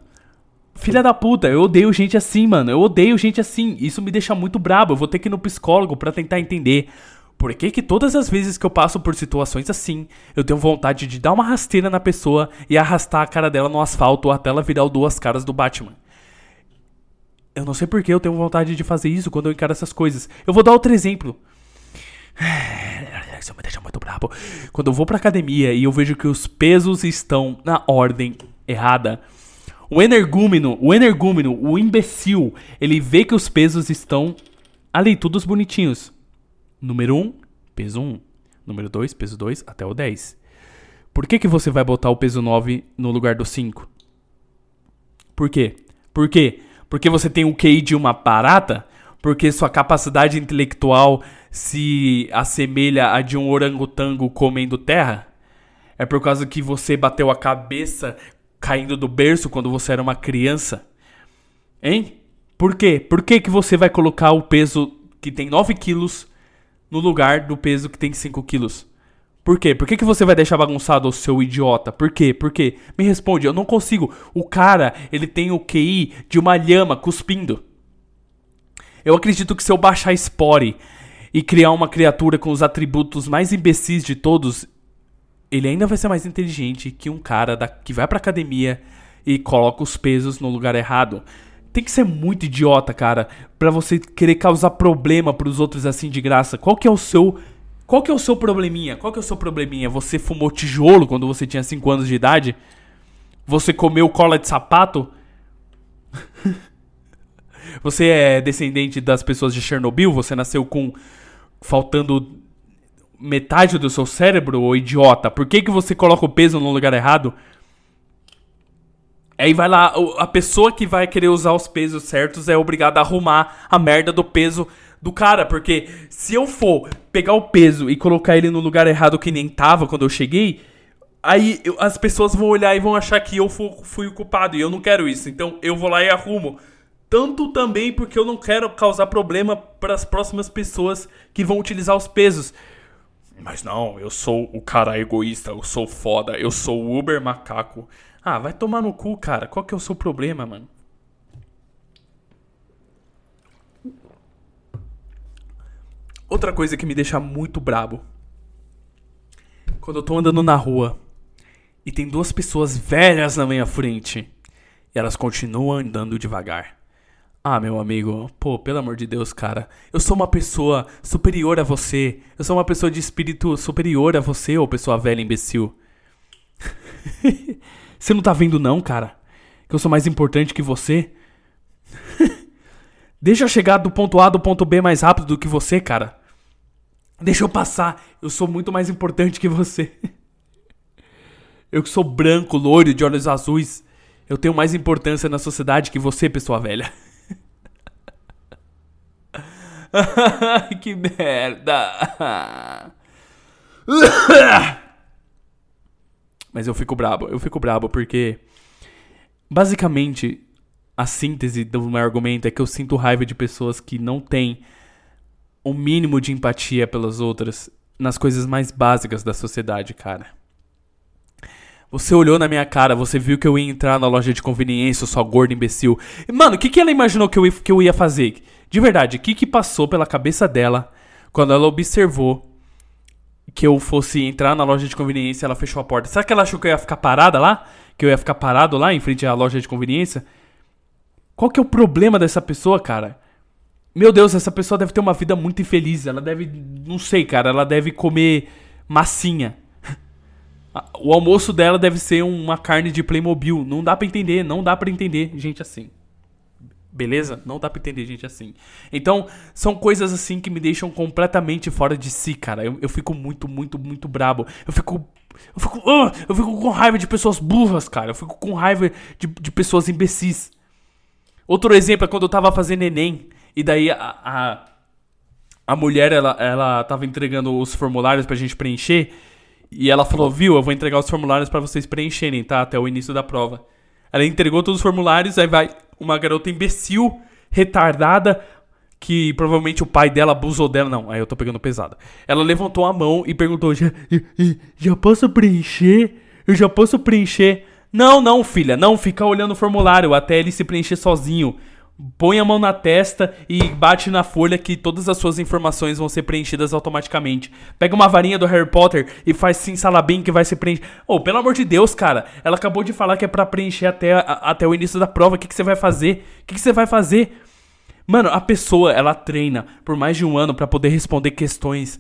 S2: Filha da puta, eu odeio gente assim, mano. Eu odeio gente assim. Isso me deixa muito brabo. Eu vou ter que ir no psicólogo pra tentar entender. Por que, que todas as vezes que eu passo por situações assim, eu tenho vontade de dar uma rasteira na pessoa e arrastar a cara dela no asfalto até ela virar o duas caras do Batman? Eu não sei por que eu tenho vontade de fazer isso quando eu encaro essas coisas. Eu vou dar outro exemplo. Isso me deixa muito brabo. Quando eu vou pra academia e eu vejo que os pesos estão na ordem errada. O energúmeno, o energúmeno, o imbecil, ele vê que os pesos estão ali, todos bonitinhos. Número 1, um, peso 1. Número 2, peso 2, até o 10. Por que, que você vai botar o peso 9 no lugar do 5? Por quê? Por quê? Porque você tem o QI de uma barata? Porque sua capacidade intelectual se assemelha a de um orangotango comendo terra? É por causa que você bateu a cabeça caindo do berço quando você era uma criança? Hein? Por quê? Por que, que você vai colocar o peso que tem 9 quilos no lugar do peso que tem 5 quilos? Por quê? Por que, que você vai deixar bagunçado o seu idiota? Por quê? Por quê? Me responde, eu não consigo. O cara, ele tem o QI de uma lhama cuspindo. Eu acredito que se eu baixar Spore e criar uma criatura com os atributos mais imbecis de todos, ele ainda vai ser mais inteligente que um cara da, que vai pra academia e coloca os pesos no lugar errado. Tem que ser muito idiota, cara, pra você querer causar problema pros outros assim de graça. Qual que é o seu. Qual que é o seu probleminha? Qual que é o seu probleminha? Você fumou tijolo quando você tinha 5 anos de idade? Você comeu cola de sapato? você é descendente das pessoas de Chernobyl? Você nasceu com. faltando metade do seu cérebro, ô idiota? Por que, que você coloca o peso no lugar errado? Aí vai lá, a pessoa que vai querer usar os pesos certos é obrigada a arrumar a merda do peso do cara, porque se eu for pegar o peso e colocar ele no lugar errado que nem tava quando eu cheguei, aí eu- as pessoas vão olhar e vão achar que eu fu- fui o culpado e eu não quero isso. Então eu vou lá e arrumo. Tanto também porque eu não quero causar problema para as próximas pessoas que vão utilizar os pesos. Mas não, eu sou o cara egoísta, eu sou foda, eu sou o Uber macaco. Ah, vai tomar no cu, cara. Qual que é o seu problema, mano? Outra coisa que me deixa muito brabo. Quando eu tô andando na rua e tem duas pessoas velhas na minha frente e elas continuam andando devagar. Ah, meu amigo, pô, pelo amor de Deus, cara. Eu sou uma pessoa superior a você. Eu sou uma pessoa de espírito superior a você, ô pessoa velha imbecil. você não tá vendo não, cara? Que eu sou mais importante que você? Deixa eu chegar do ponto A do ponto B mais rápido do que você, cara. Deixa eu passar. Eu sou muito mais importante que você. Eu que sou branco, loiro, de olhos azuis. Eu tenho mais importância na sociedade que você, pessoa velha. que merda. Mas eu fico brabo, eu fico brabo porque basicamente a síntese do meu argumento é que eu sinto raiva de pessoas que não têm o mínimo de empatia pelas outras nas coisas mais básicas da sociedade, cara. Você olhou na minha cara, você viu que eu ia entrar na loja de conveniência, sou gordo imbecil. Mano, o que, que ela imaginou que eu, ia- que eu ia fazer? De verdade, o que, que passou pela cabeça dela quando ela observou que eu fosse entrar na loja de conveniência ela fechou a porta? Será que ela achou que eu ia ficar parada lá? Que eu ia ficar parado lá em frente à loja de conveniência? Qual que é o problema dessa pessoa, cara? Meu Deus, essa pessoa deve ter uma vida muito infeliz. Ela deve. Não sei, cara. Ela deve comer massinha. O almoço dela deve ser uma carne de Playmobil. Não dá pra entender, não dá pra entender gente assim. Beleza? Não dá pra entender gente assim. Então, são coisas assim que me deixam completamente fora de si, cara. Eu, eu fico muito, muito, muito brabo. Eu fico. Eu fico. ah, eu fico com raiva de pessoas burras, cara. Eu fico com raiva de, de pessoas imbecis. Outro exemplo é quando eu tava fazendo Enem. E daí a, a, a mulher, ela, ela tava entregando os formulários pra gente preencher. E ela falou, viu, eu vou entregar os formulários pra vocês preencherem, tá? Até o início da prova. Ela entregou todos os formulários, aí vai uma garota imbecil, retardada, que provavelmente o pai dela abusou dela. Não, aí eu tô pegando pesado. Ela levantou a mão e perguntou: já- já posso preencher? Eu já posso preencher? Não, não, filha, não, fica olhando o formulário até ele se preencher sozinho. Põe a mão na testa e bate na folha que todas as suas informações vão ser preenchidas automaticamente. Pega uma varinha do Harry Potter e faz sim salabim que vai ser preenchido. Oh, pelo amor de Deus, cara. Ela acabou de falar que é pra preencher até, a- até o início da prova. O que, que você vai fazer? O que, que você vai fazer? Mano, a pessoa, ela treina por mais de um ano pra poder responder questões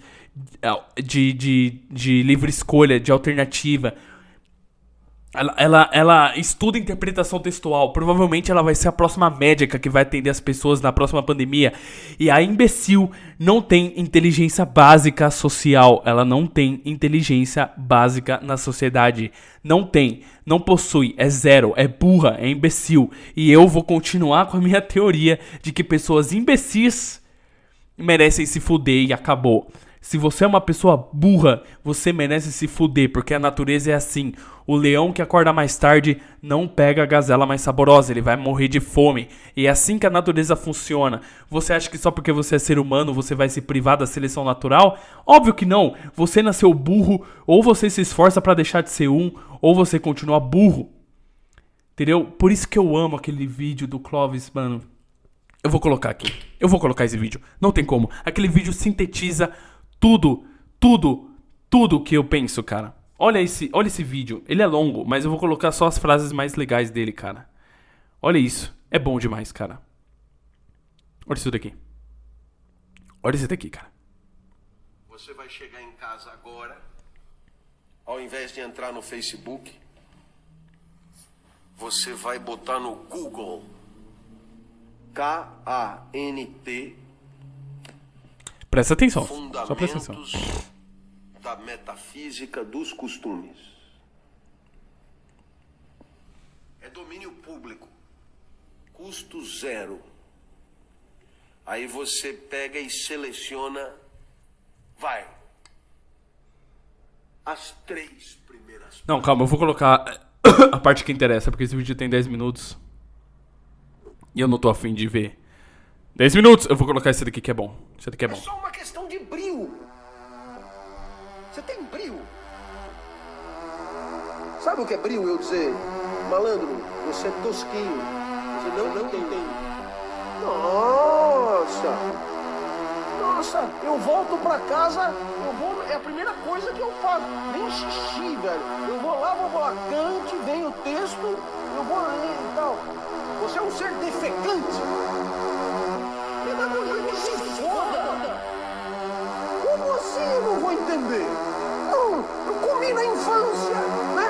S2: de, de, de livre escolha, de alternativa. Ela, ela, ela estuda interpretação textual. Provavelmente ela vai ser a próxima médica que vai atender as pessoas na próxima pandemia. E a imbecil não tem inteligência básica social. Ela não tem inteligência básica na sociedade. Não tem. Não possui. É zero. É burra. É imbecil. E eu vou continuar com a minha teoria de que pessoas imbecis merecem se fuder e acabou. Se você é uma pessoa burra, você merece se fuder, porque a natureza é assim. O leão que acorda mais tarde não pega a gazela mais saborosa, ele vai morrer de fome. E é assim que a natureza funciona. Você acha que só porque você é ser humano você vai se privar da seleção natural? Óbvio que não. Você nasceu burro, ou você se esforça pra deixar de ser um, ou você continua burro. Entendeu? Por isso que eu amo aquele vídeo do Clovis, mano. Eu vou colocar aqui. Eu vou colocar esse vídeo. Não tem como. Aquele vídeo sintetiza tudo, tudo, tudo que eu penso, cara. Olha esse, olha esse vídeo. Ele é longo, mas eu vou colocar só as frases mais legais dele, cara. Olha isso. É bom demais, cara. Olha isso daqui. Olha isso daqui, cara.
S4: Você vai chegar em casa agora, ao invés de entrar no Facebook, você vai botar no Google K-A-N-T
S2: Presta atenção. Só presta atenção.
S4: Da Metafísica dos Costumes. É domínio público. Custo zero. Aí você pega e seleciona. Vai. As três primeiras.
S2: Não, calma, eu vou colocar a parte que interessa, porque esse vídeo tem 10 minutos. E eu não tô afim de ver. 10 minutos! Eu vou colocar esse daqui que é bom. Esse daqui é
S4: É
S2: bom.
S4: só uma questão de brio. Você tem brio? Sabe o que é brio, eu dizer? Malandro, você é tosquinho. Você não, não tem. Nossa! Nossa, eu volto pra casa, eu vou. É a primeira coisa que eu faço. Nem xixi, velho. Eu vou lá, vou falar cante, vem o texto, eu vou ler e tal. Você é um ser defecante. Se foda! Como assim eu não vou entender? Não, eu comi na infância, né?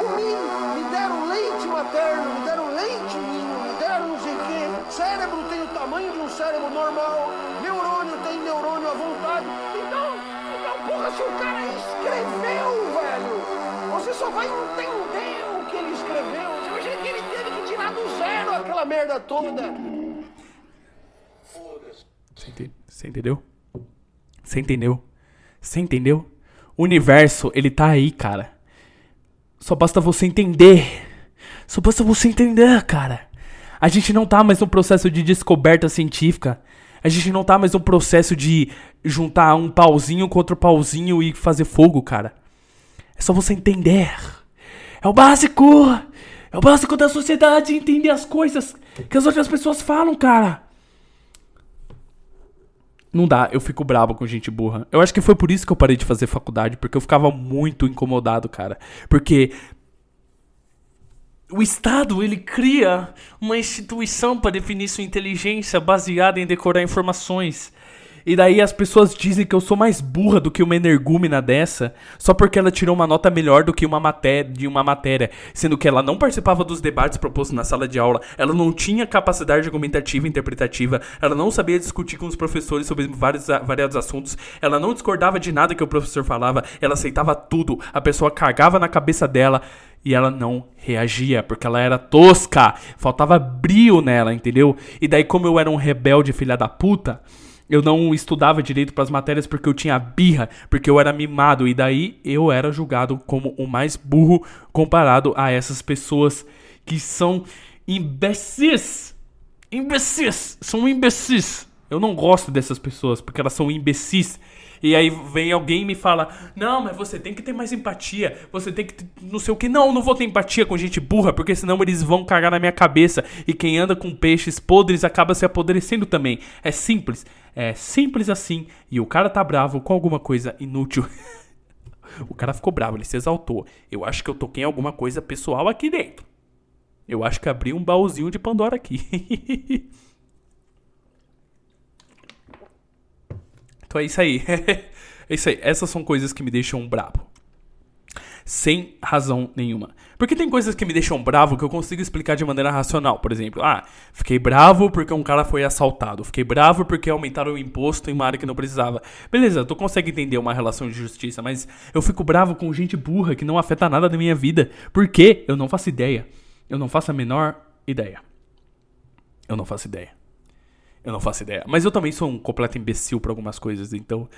S4: Comi, me deram leite materno, me deram leite ninho, me deram não sei o quê. Cérebro tem o tamanho de um cérebro normal, neurônio tem neurônio à vontade. Então, então porra, se o cara escreveu, velho, você só vai entender o que ele escreveu. Você imagina que ele teve que tirar do zero aquela merda toda.
S2: Você ente- Você entendeu? Você entendeu? Você entendeu? O universo, ele tá aí, cara. Só basta você entender. Só basta você entender, cara. A gente não tá mais num processo de descoberta científica. A gente não tá mais num processo de juntar um pauzinho com outro pauzinho e fazer fogo, cara. É só você entender. É o básico! É o básico da sociedade entender as coisas que as outras pessoas falam, cara. Não dá, eu fico brabo com gente burra. Eu acho que foi por isso que eu parei de fazer faculdade, porque eu ficava muito incomodado, cara. Porque o Estado, ele cria uma instituição para definir sua inteligência baseada em decorar informações. E daí as pessoas dizem que eu sou mais burra do que uma energúmena dessa, só porque ela tirou uma nota melhor do que uma matéria de uma matéria, sendo que ela não participava dos debates propostos na sala de aula, ela não tinha capacidade argumentativa e interpretativa, ela não sabia discutir com os professores sobre vários variados assuntos, ela não discordava de nada que o professor falava, ela aceitava tudo, a pessoa cagava na cabeça dela e ela não reagia, porque ela era tosca, faltava brio nela, entendeu? E daí como eu era um rebelde filha da puta, Eu não estudava direito pras matérias porque eu tinha birra, porque eu era mimado. E daí eu era julgado como o mais burro comparado a essas pessoas que são imbecis. Imbecis. São imbecis. Eu não gosto dessas pessoas porque elas são imbecis. E aí vem alguém e me fala: Não, mas você tem que ter mais empatia. Você tem que ter não sei o que. Não, não vou ter empatia com gente burra, porque senão eles vão cagar na minha cabeça. E quem anda com peixes podres acaba se apodrecendo também. É simples. É simples assim. E o cara tá bravo com alguma coisa inútil. o cara ficou bravo, ele se exaltou. Eu acho que eu toquei alguma coisa pessoal aqui dentro. Eu acho que abri um baúzinho de Pandora aqui. Então é isso aí. é isso aí. Essas são coisas que me deixam bravo. Sem razão nenhuma. Porque tem coisas que me deixam bravo que eu consigo explicar de maneira racional. Por exemplo, ah, fiquei bravo porque um cara foi assaltado. Fiquei bravo porque aumentaram o imposto em uma área que não precisava. Beleza, tu consegue entender uma relação de justiça, mas eu fico bravo com gente burra que não afeta nada da minha vida. Por quê? Eu não faço ideia. Eu não faço a menor ideia. Eu não faço ideia. Eu não faço ideia. Mas eu também sou um completo imbecil pra algumas coisas, então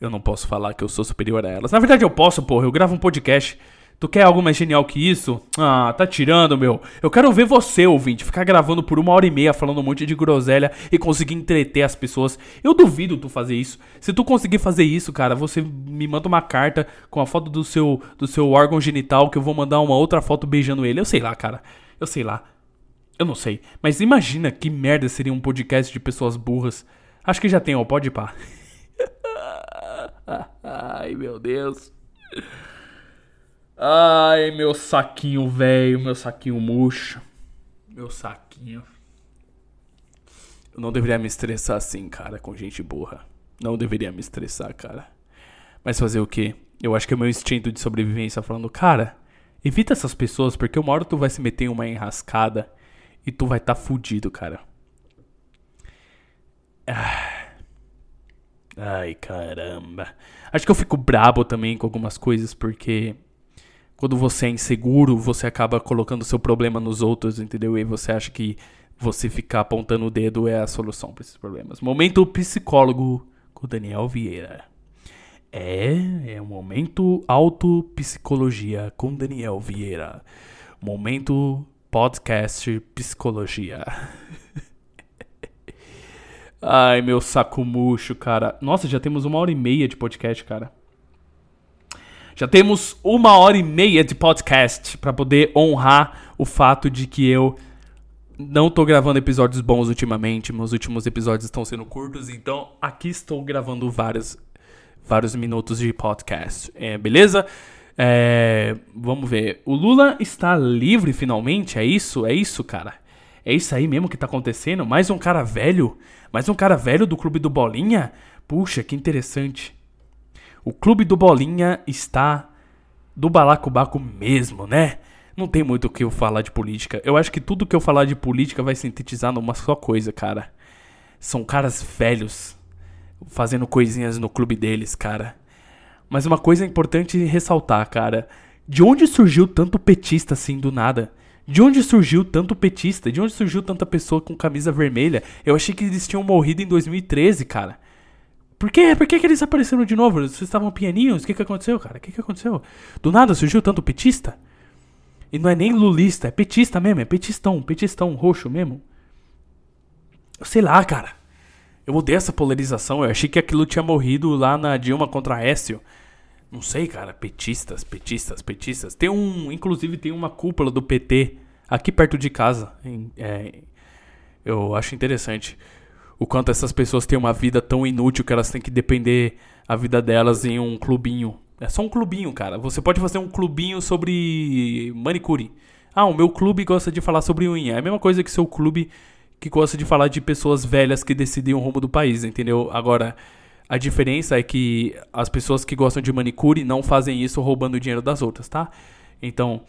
S2: eu não posso falar que eu sou superior a elas. Na verdade, eu posso, porra. Eu gravo um podcast. Tu quer algo mais genial que isso? Ah, tá tirando, meu. Eu quero ver você, ouvinte, ficar gravando por uma hora e meia falando um monte de groselha e conseguir entreter as pessoas. Eu duvido tu fazer isso. Se tu conseguir fazer isso, cara, você me manda uma carta com a foto do seu, do seu órgão genital que eu vou mandar uma outra foto beijando ele. Eu sei lá, cara. Eu sei lá. Eu não sei. Mas imagina que merda seria um podcast de pessoas burras. Acho que já tem, ó. Pode ir pá. Ai, meu Deus. Ai, meu saquinho velho, meu saquinho murcho. Meu saquinho. Eu não deveria me estressar assim, cara, com gente burra. Não deveria me estressar, cara. Mas fazer o quê? Eu acho que é meu instinto de sobrevivência falando, cara, evita essas pessoas porque uma hora tu vai se meter em uma enrascada e tu vai estar tá fudido, cara. Ah. Ai, caramba. Acho que eu fico brabo também com algumas coisas porque quando você é inseguro, você acaba colocando seu problema nos outros, entendeu? E você acha que você ficar apontando o dedo é a solução para esses problemas. Momento psicólogo com Daniel Vieira. É, é um momento autopsicologia com Daniel Vieira. Momento podcast psicologia. Ai, meu saco murcho, cara. Nossa, já temos uma hora e meia de podcast, cara. Já temos uma hora e meia de podcast para poder honrar o fato de que eu não tô gravando episódios bons ultimamente. Meus últimos episódios estão sendo curtos, então aqui estou gravando vários, vários minutos de podcast. É, beleza? É, vamos ver. O Lula está livre finalmente? É isso? É isso, cara? É isso aí mesmo que tá acontecendo? Mais um cara velho? Mais um cara velho do Clube do Bolinha? Puxa, que interessante. O Clube do Bolinha está do balacobaco mesmo, né? Não tem muito o que eu falar de política. Eu acho que tudo que eu falar de política vai sintetizar numa só coisa, cara. São caras velhos fazendo coisinhas no clube deles, cara. Mas uma coisa importante ressaltar, cara. De onde surgiu tanto petista assim do nada? De onde surgiu tanto petista? De onde surgiu tanta pessoa com camisa vermelha? Eu achei que eles tinham morrido em 2013, cara. Por quê? Por que, que eles apareceram de novo? Vocês estavam pianinhos? O que, que aconteceu, cara? O que, que aconteceu? Do nada surgiu tanto petista? E não é nem lulista, é petista mesmo, é petistão, petistão roxo mesmo. Sei lá, cara. Eu odeio essa polarização. Eu achei que aquilo tinha morrido lá na Dilma contra Écio. Não sei, cara. Petistas, petistas, petistas. Tem um. Inclusive tem uma cúpula do PT aqui perto de casa. É, eu acho interessante o quanto essas pessoas têm uma vida tão inútil que elas têm que depender a vida delas em um clubinho. É só um clubinho, cara. Você pode fazer um clubinho sobre manicure. Ah, o meu clube gosta de falar sobre unha. É a mesma coisa que seu clube que gosta de falar de pessoas velhas que decidem o rumo do país, entendeu? Agora, a diferença é que as pessoas que gostam de manicure não fazem isso roubando o dinheiro das outras, tá? Então,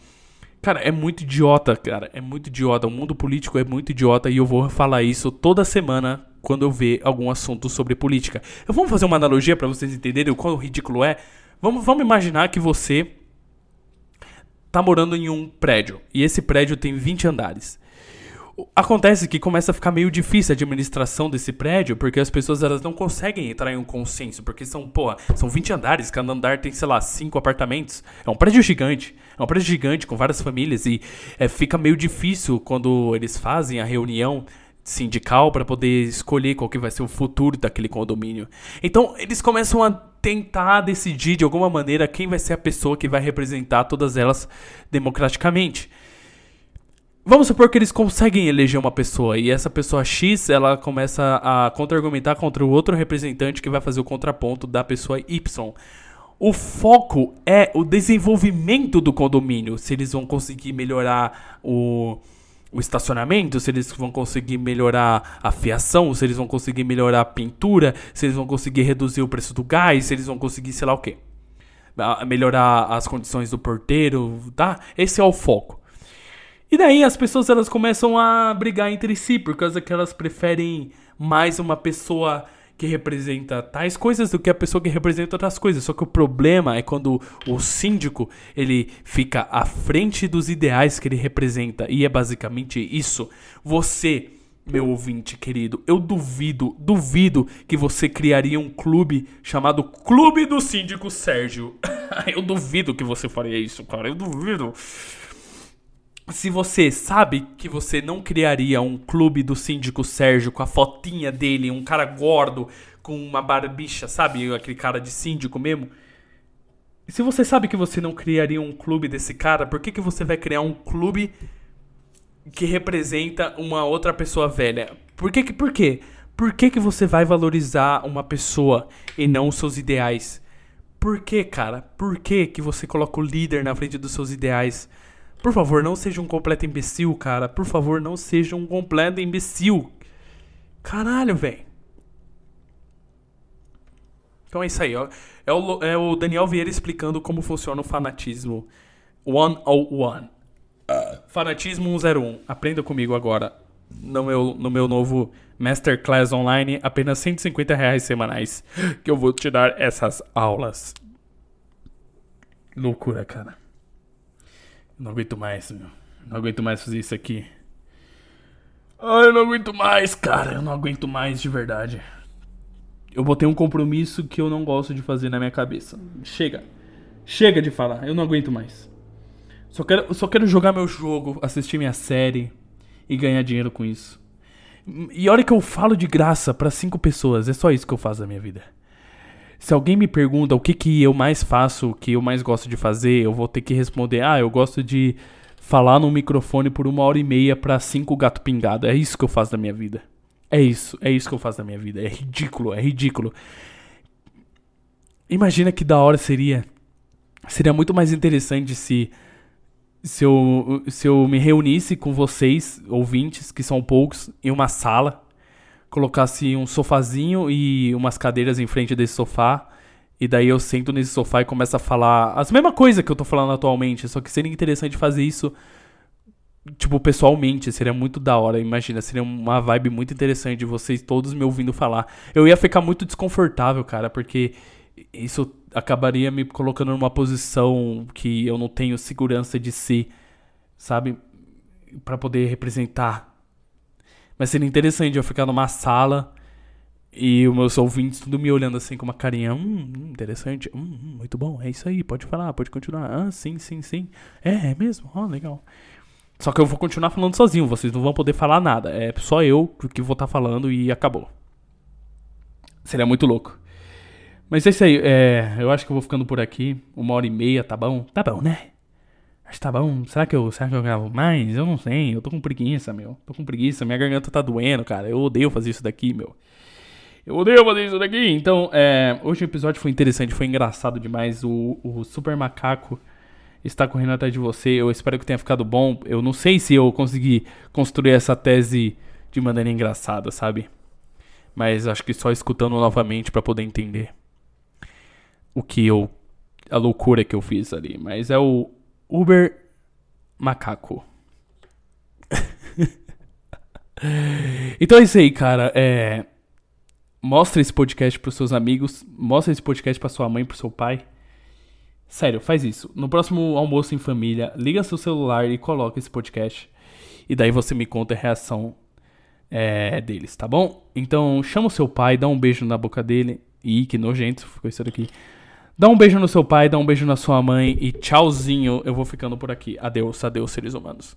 S2: cara, é muito idiota, cara. É muito idiota. O mundo político é muito idiota e eu vou falar isso toda semana quando eu ver algum assunto sobre política. Eu vou fazer uma analogia para vocês entenderem o quão ridículo é. Vamos, vamos imaginar que você tá morando em um prédio e esse prédio tem 20 andares. Acontece que começa a ficar meio difícil a administração desse prédio, porque as pessoas elas não conseguem entrar em um consenso, porque são, porra, são 20 andares, cada andar tem, sei lá, 5 apartamentos. É um prédio gigante. É um prédio gigante com várias famílias e é, fica meio difícil quando eles fazem a reunião sindical para poder escolher qual que vai ser o futuro daquele condomínio. Então, eles começam a tentar decidir de alguma maneira quem vai ser a pessoa que vai representar todas elas democraticamente. Vamos supor que eles conseguem eleger uma pessoa e essa pessoa X ela começa a contra-argumentar contra o outro representante que vai fazer o contraponto da pessoa Y. O foco é o desenvolvimento do condomínio, se eles vão conseguir melhorar o, o estacionamento, se eles vão conseguir melhorar a fiação, se eles vão conseguir melhorar a pintura, se eles vão conseguir reduzir o preço do gás, se eles vão conseguir sei lá o quê. Melhorar as condições do porteiro, tá? Esse é o foco. E daí as pessoas elas começam a brigar entre si por causa que elas preferem mais uma pessoa que representa tais coisas do que a pessoa que representa outras coisas. Só que o problema é quando o síndico ele fica à frente dos ideais que ele representa e é basicamente isso. Você, meu ouvinte querido, eu duvido, duvido que você criaria um clube chamado Clube do Síndico Sérgio. eu duvido que você faria isso, cara. Eu duvido. Se você sabe que você não criaria um clube do síndico Sérgio com a fotinha dele, um cara gordo com uma barbicha, sabe? Aquele cara de síndico mesmo. Se você sabe que você não criaria um clube desse cara, por que, que você vai criar um clube que representa uma outra pessoa velha? Por que que, por quê? Por que, que você vai valorizar uma pessoa e não os seus ideais? Por que, cara? Por que, que você coloca o líder na frente dos seus ideais? Por favor, não seja um completo imbecil, cara. Por favor, não seja um completo imbecil. Caralho, velho. Então é isso aí, ó. É o, é o Daniel Vieira explicando como funciona o fanatismo 101. Fanatismo 101. Aprenda comigo agora. No meu, no meu novo Masterclass Online, apenas 150 reais semanais. Que eu vou te dar essas aulas. Loucura, cara. Não aguento mais, meu. Não aguento mais fazer isso aqui. Ai, eu não aguento mais, cara. Eu não aguento mais de verdade. Eu botei um compromisso que eu não gosto de fazer na minha cabeça. Chega. Chega de falar. Eu não aguento mais. Só quero, só quero jogar meu jogo, assistir minha série e ganhar dinheiro com isso. E olha que eu falo de graça pra cinco pessoas. É só isso que eu faço na minha vida. Se alguém me pergunta o que, que eu mais faço, o que eu mais gosto de fazer, eu vou ter que responder: Ah, eu gosto de falar no microfone por uma hora e meia pra cinco gato pingado. É isso que eu faço da minha vida. É isso, é isso que eu faço da minha vida. É ridículo, é ridículo. Imagina que da hora seria. Seria muito mais interessante se. Se eu, se eu me reunisse com vocês, ouvintes, que são poucos, em uma sala colocasse um sofazinho e umas cadeiras em frente desse sofá. E daí eu sento nesse sofá e começo a falar as mesmas coisas que eu tô falando atualmente. Só que seria interessante fazer isso, tipo, pessoalmente. Seria muito da hora. Imagina, seria uma vibe muito interessante de vocês todos me ouvindo falar. Eu ia ficar muito desconfortável, cara, porque isso acabaria me colocando numa posição que eu não tenho segurança de si, sabe? Pra poder representar mas seria interessante eu ficar numa sala e os meus ouvintes tudo me olhando assim com uma carinha. Hum, hum, interessante. Hum, hum, muito bom. É isso aí. Pode falar, pode continuar. Ah, sim, sim, sim. É, é mesmo? Ó, legal. Só que eu vou continuar falando sozinho. Vocês não vão poder falar nada. É só eu que vou estar falando e acabou. Seria muito louco. Mas é isso aí. É, eu acho que eu vou ficando por aqui. Uma hora e meia, tá bom? Tá bom, né? Que tá bom. Será que eu, será que eu gravo mais? Eu não sei. Eu tô com preguiça, meu. Tô com preguiça. Minha garganta tá doendo, cara. Eu odeio fazer isso daqui, meu. Eu odeio fazer isso daqui. Então, é, hoje o episódio foi interessante, foi engraçado demais. O, o Super Macaco está correndo atrás de você. Eu espero que tenha ficado bom. Eu não sei se eu consegui construir essa tese de maneira engraçada, sabe? Mas acho que só escutando novamente pra poder entender o que eu. a loucura que eu fiz ali. Mas é o Uber Macaco. então é isso aí, cara. É... Mostra esse podcast pros seus amigos. Mostra esse podcast pra sua mãe, pro seu pai. Sério, faz isso. No próximo almoço em família, liga seu celular e coloca esse podcast. E daí você me conta a reação é, deles, tá bom? Então chama o seu pai, dá um beijo na boca dele. Ih, que nojento ficou isso daqui. Dá um beijo no seu pai, dá um beijo na sua mãe e tchauzinho. Eu vou ficando por aqui. Adeus, adeus, seres humanos.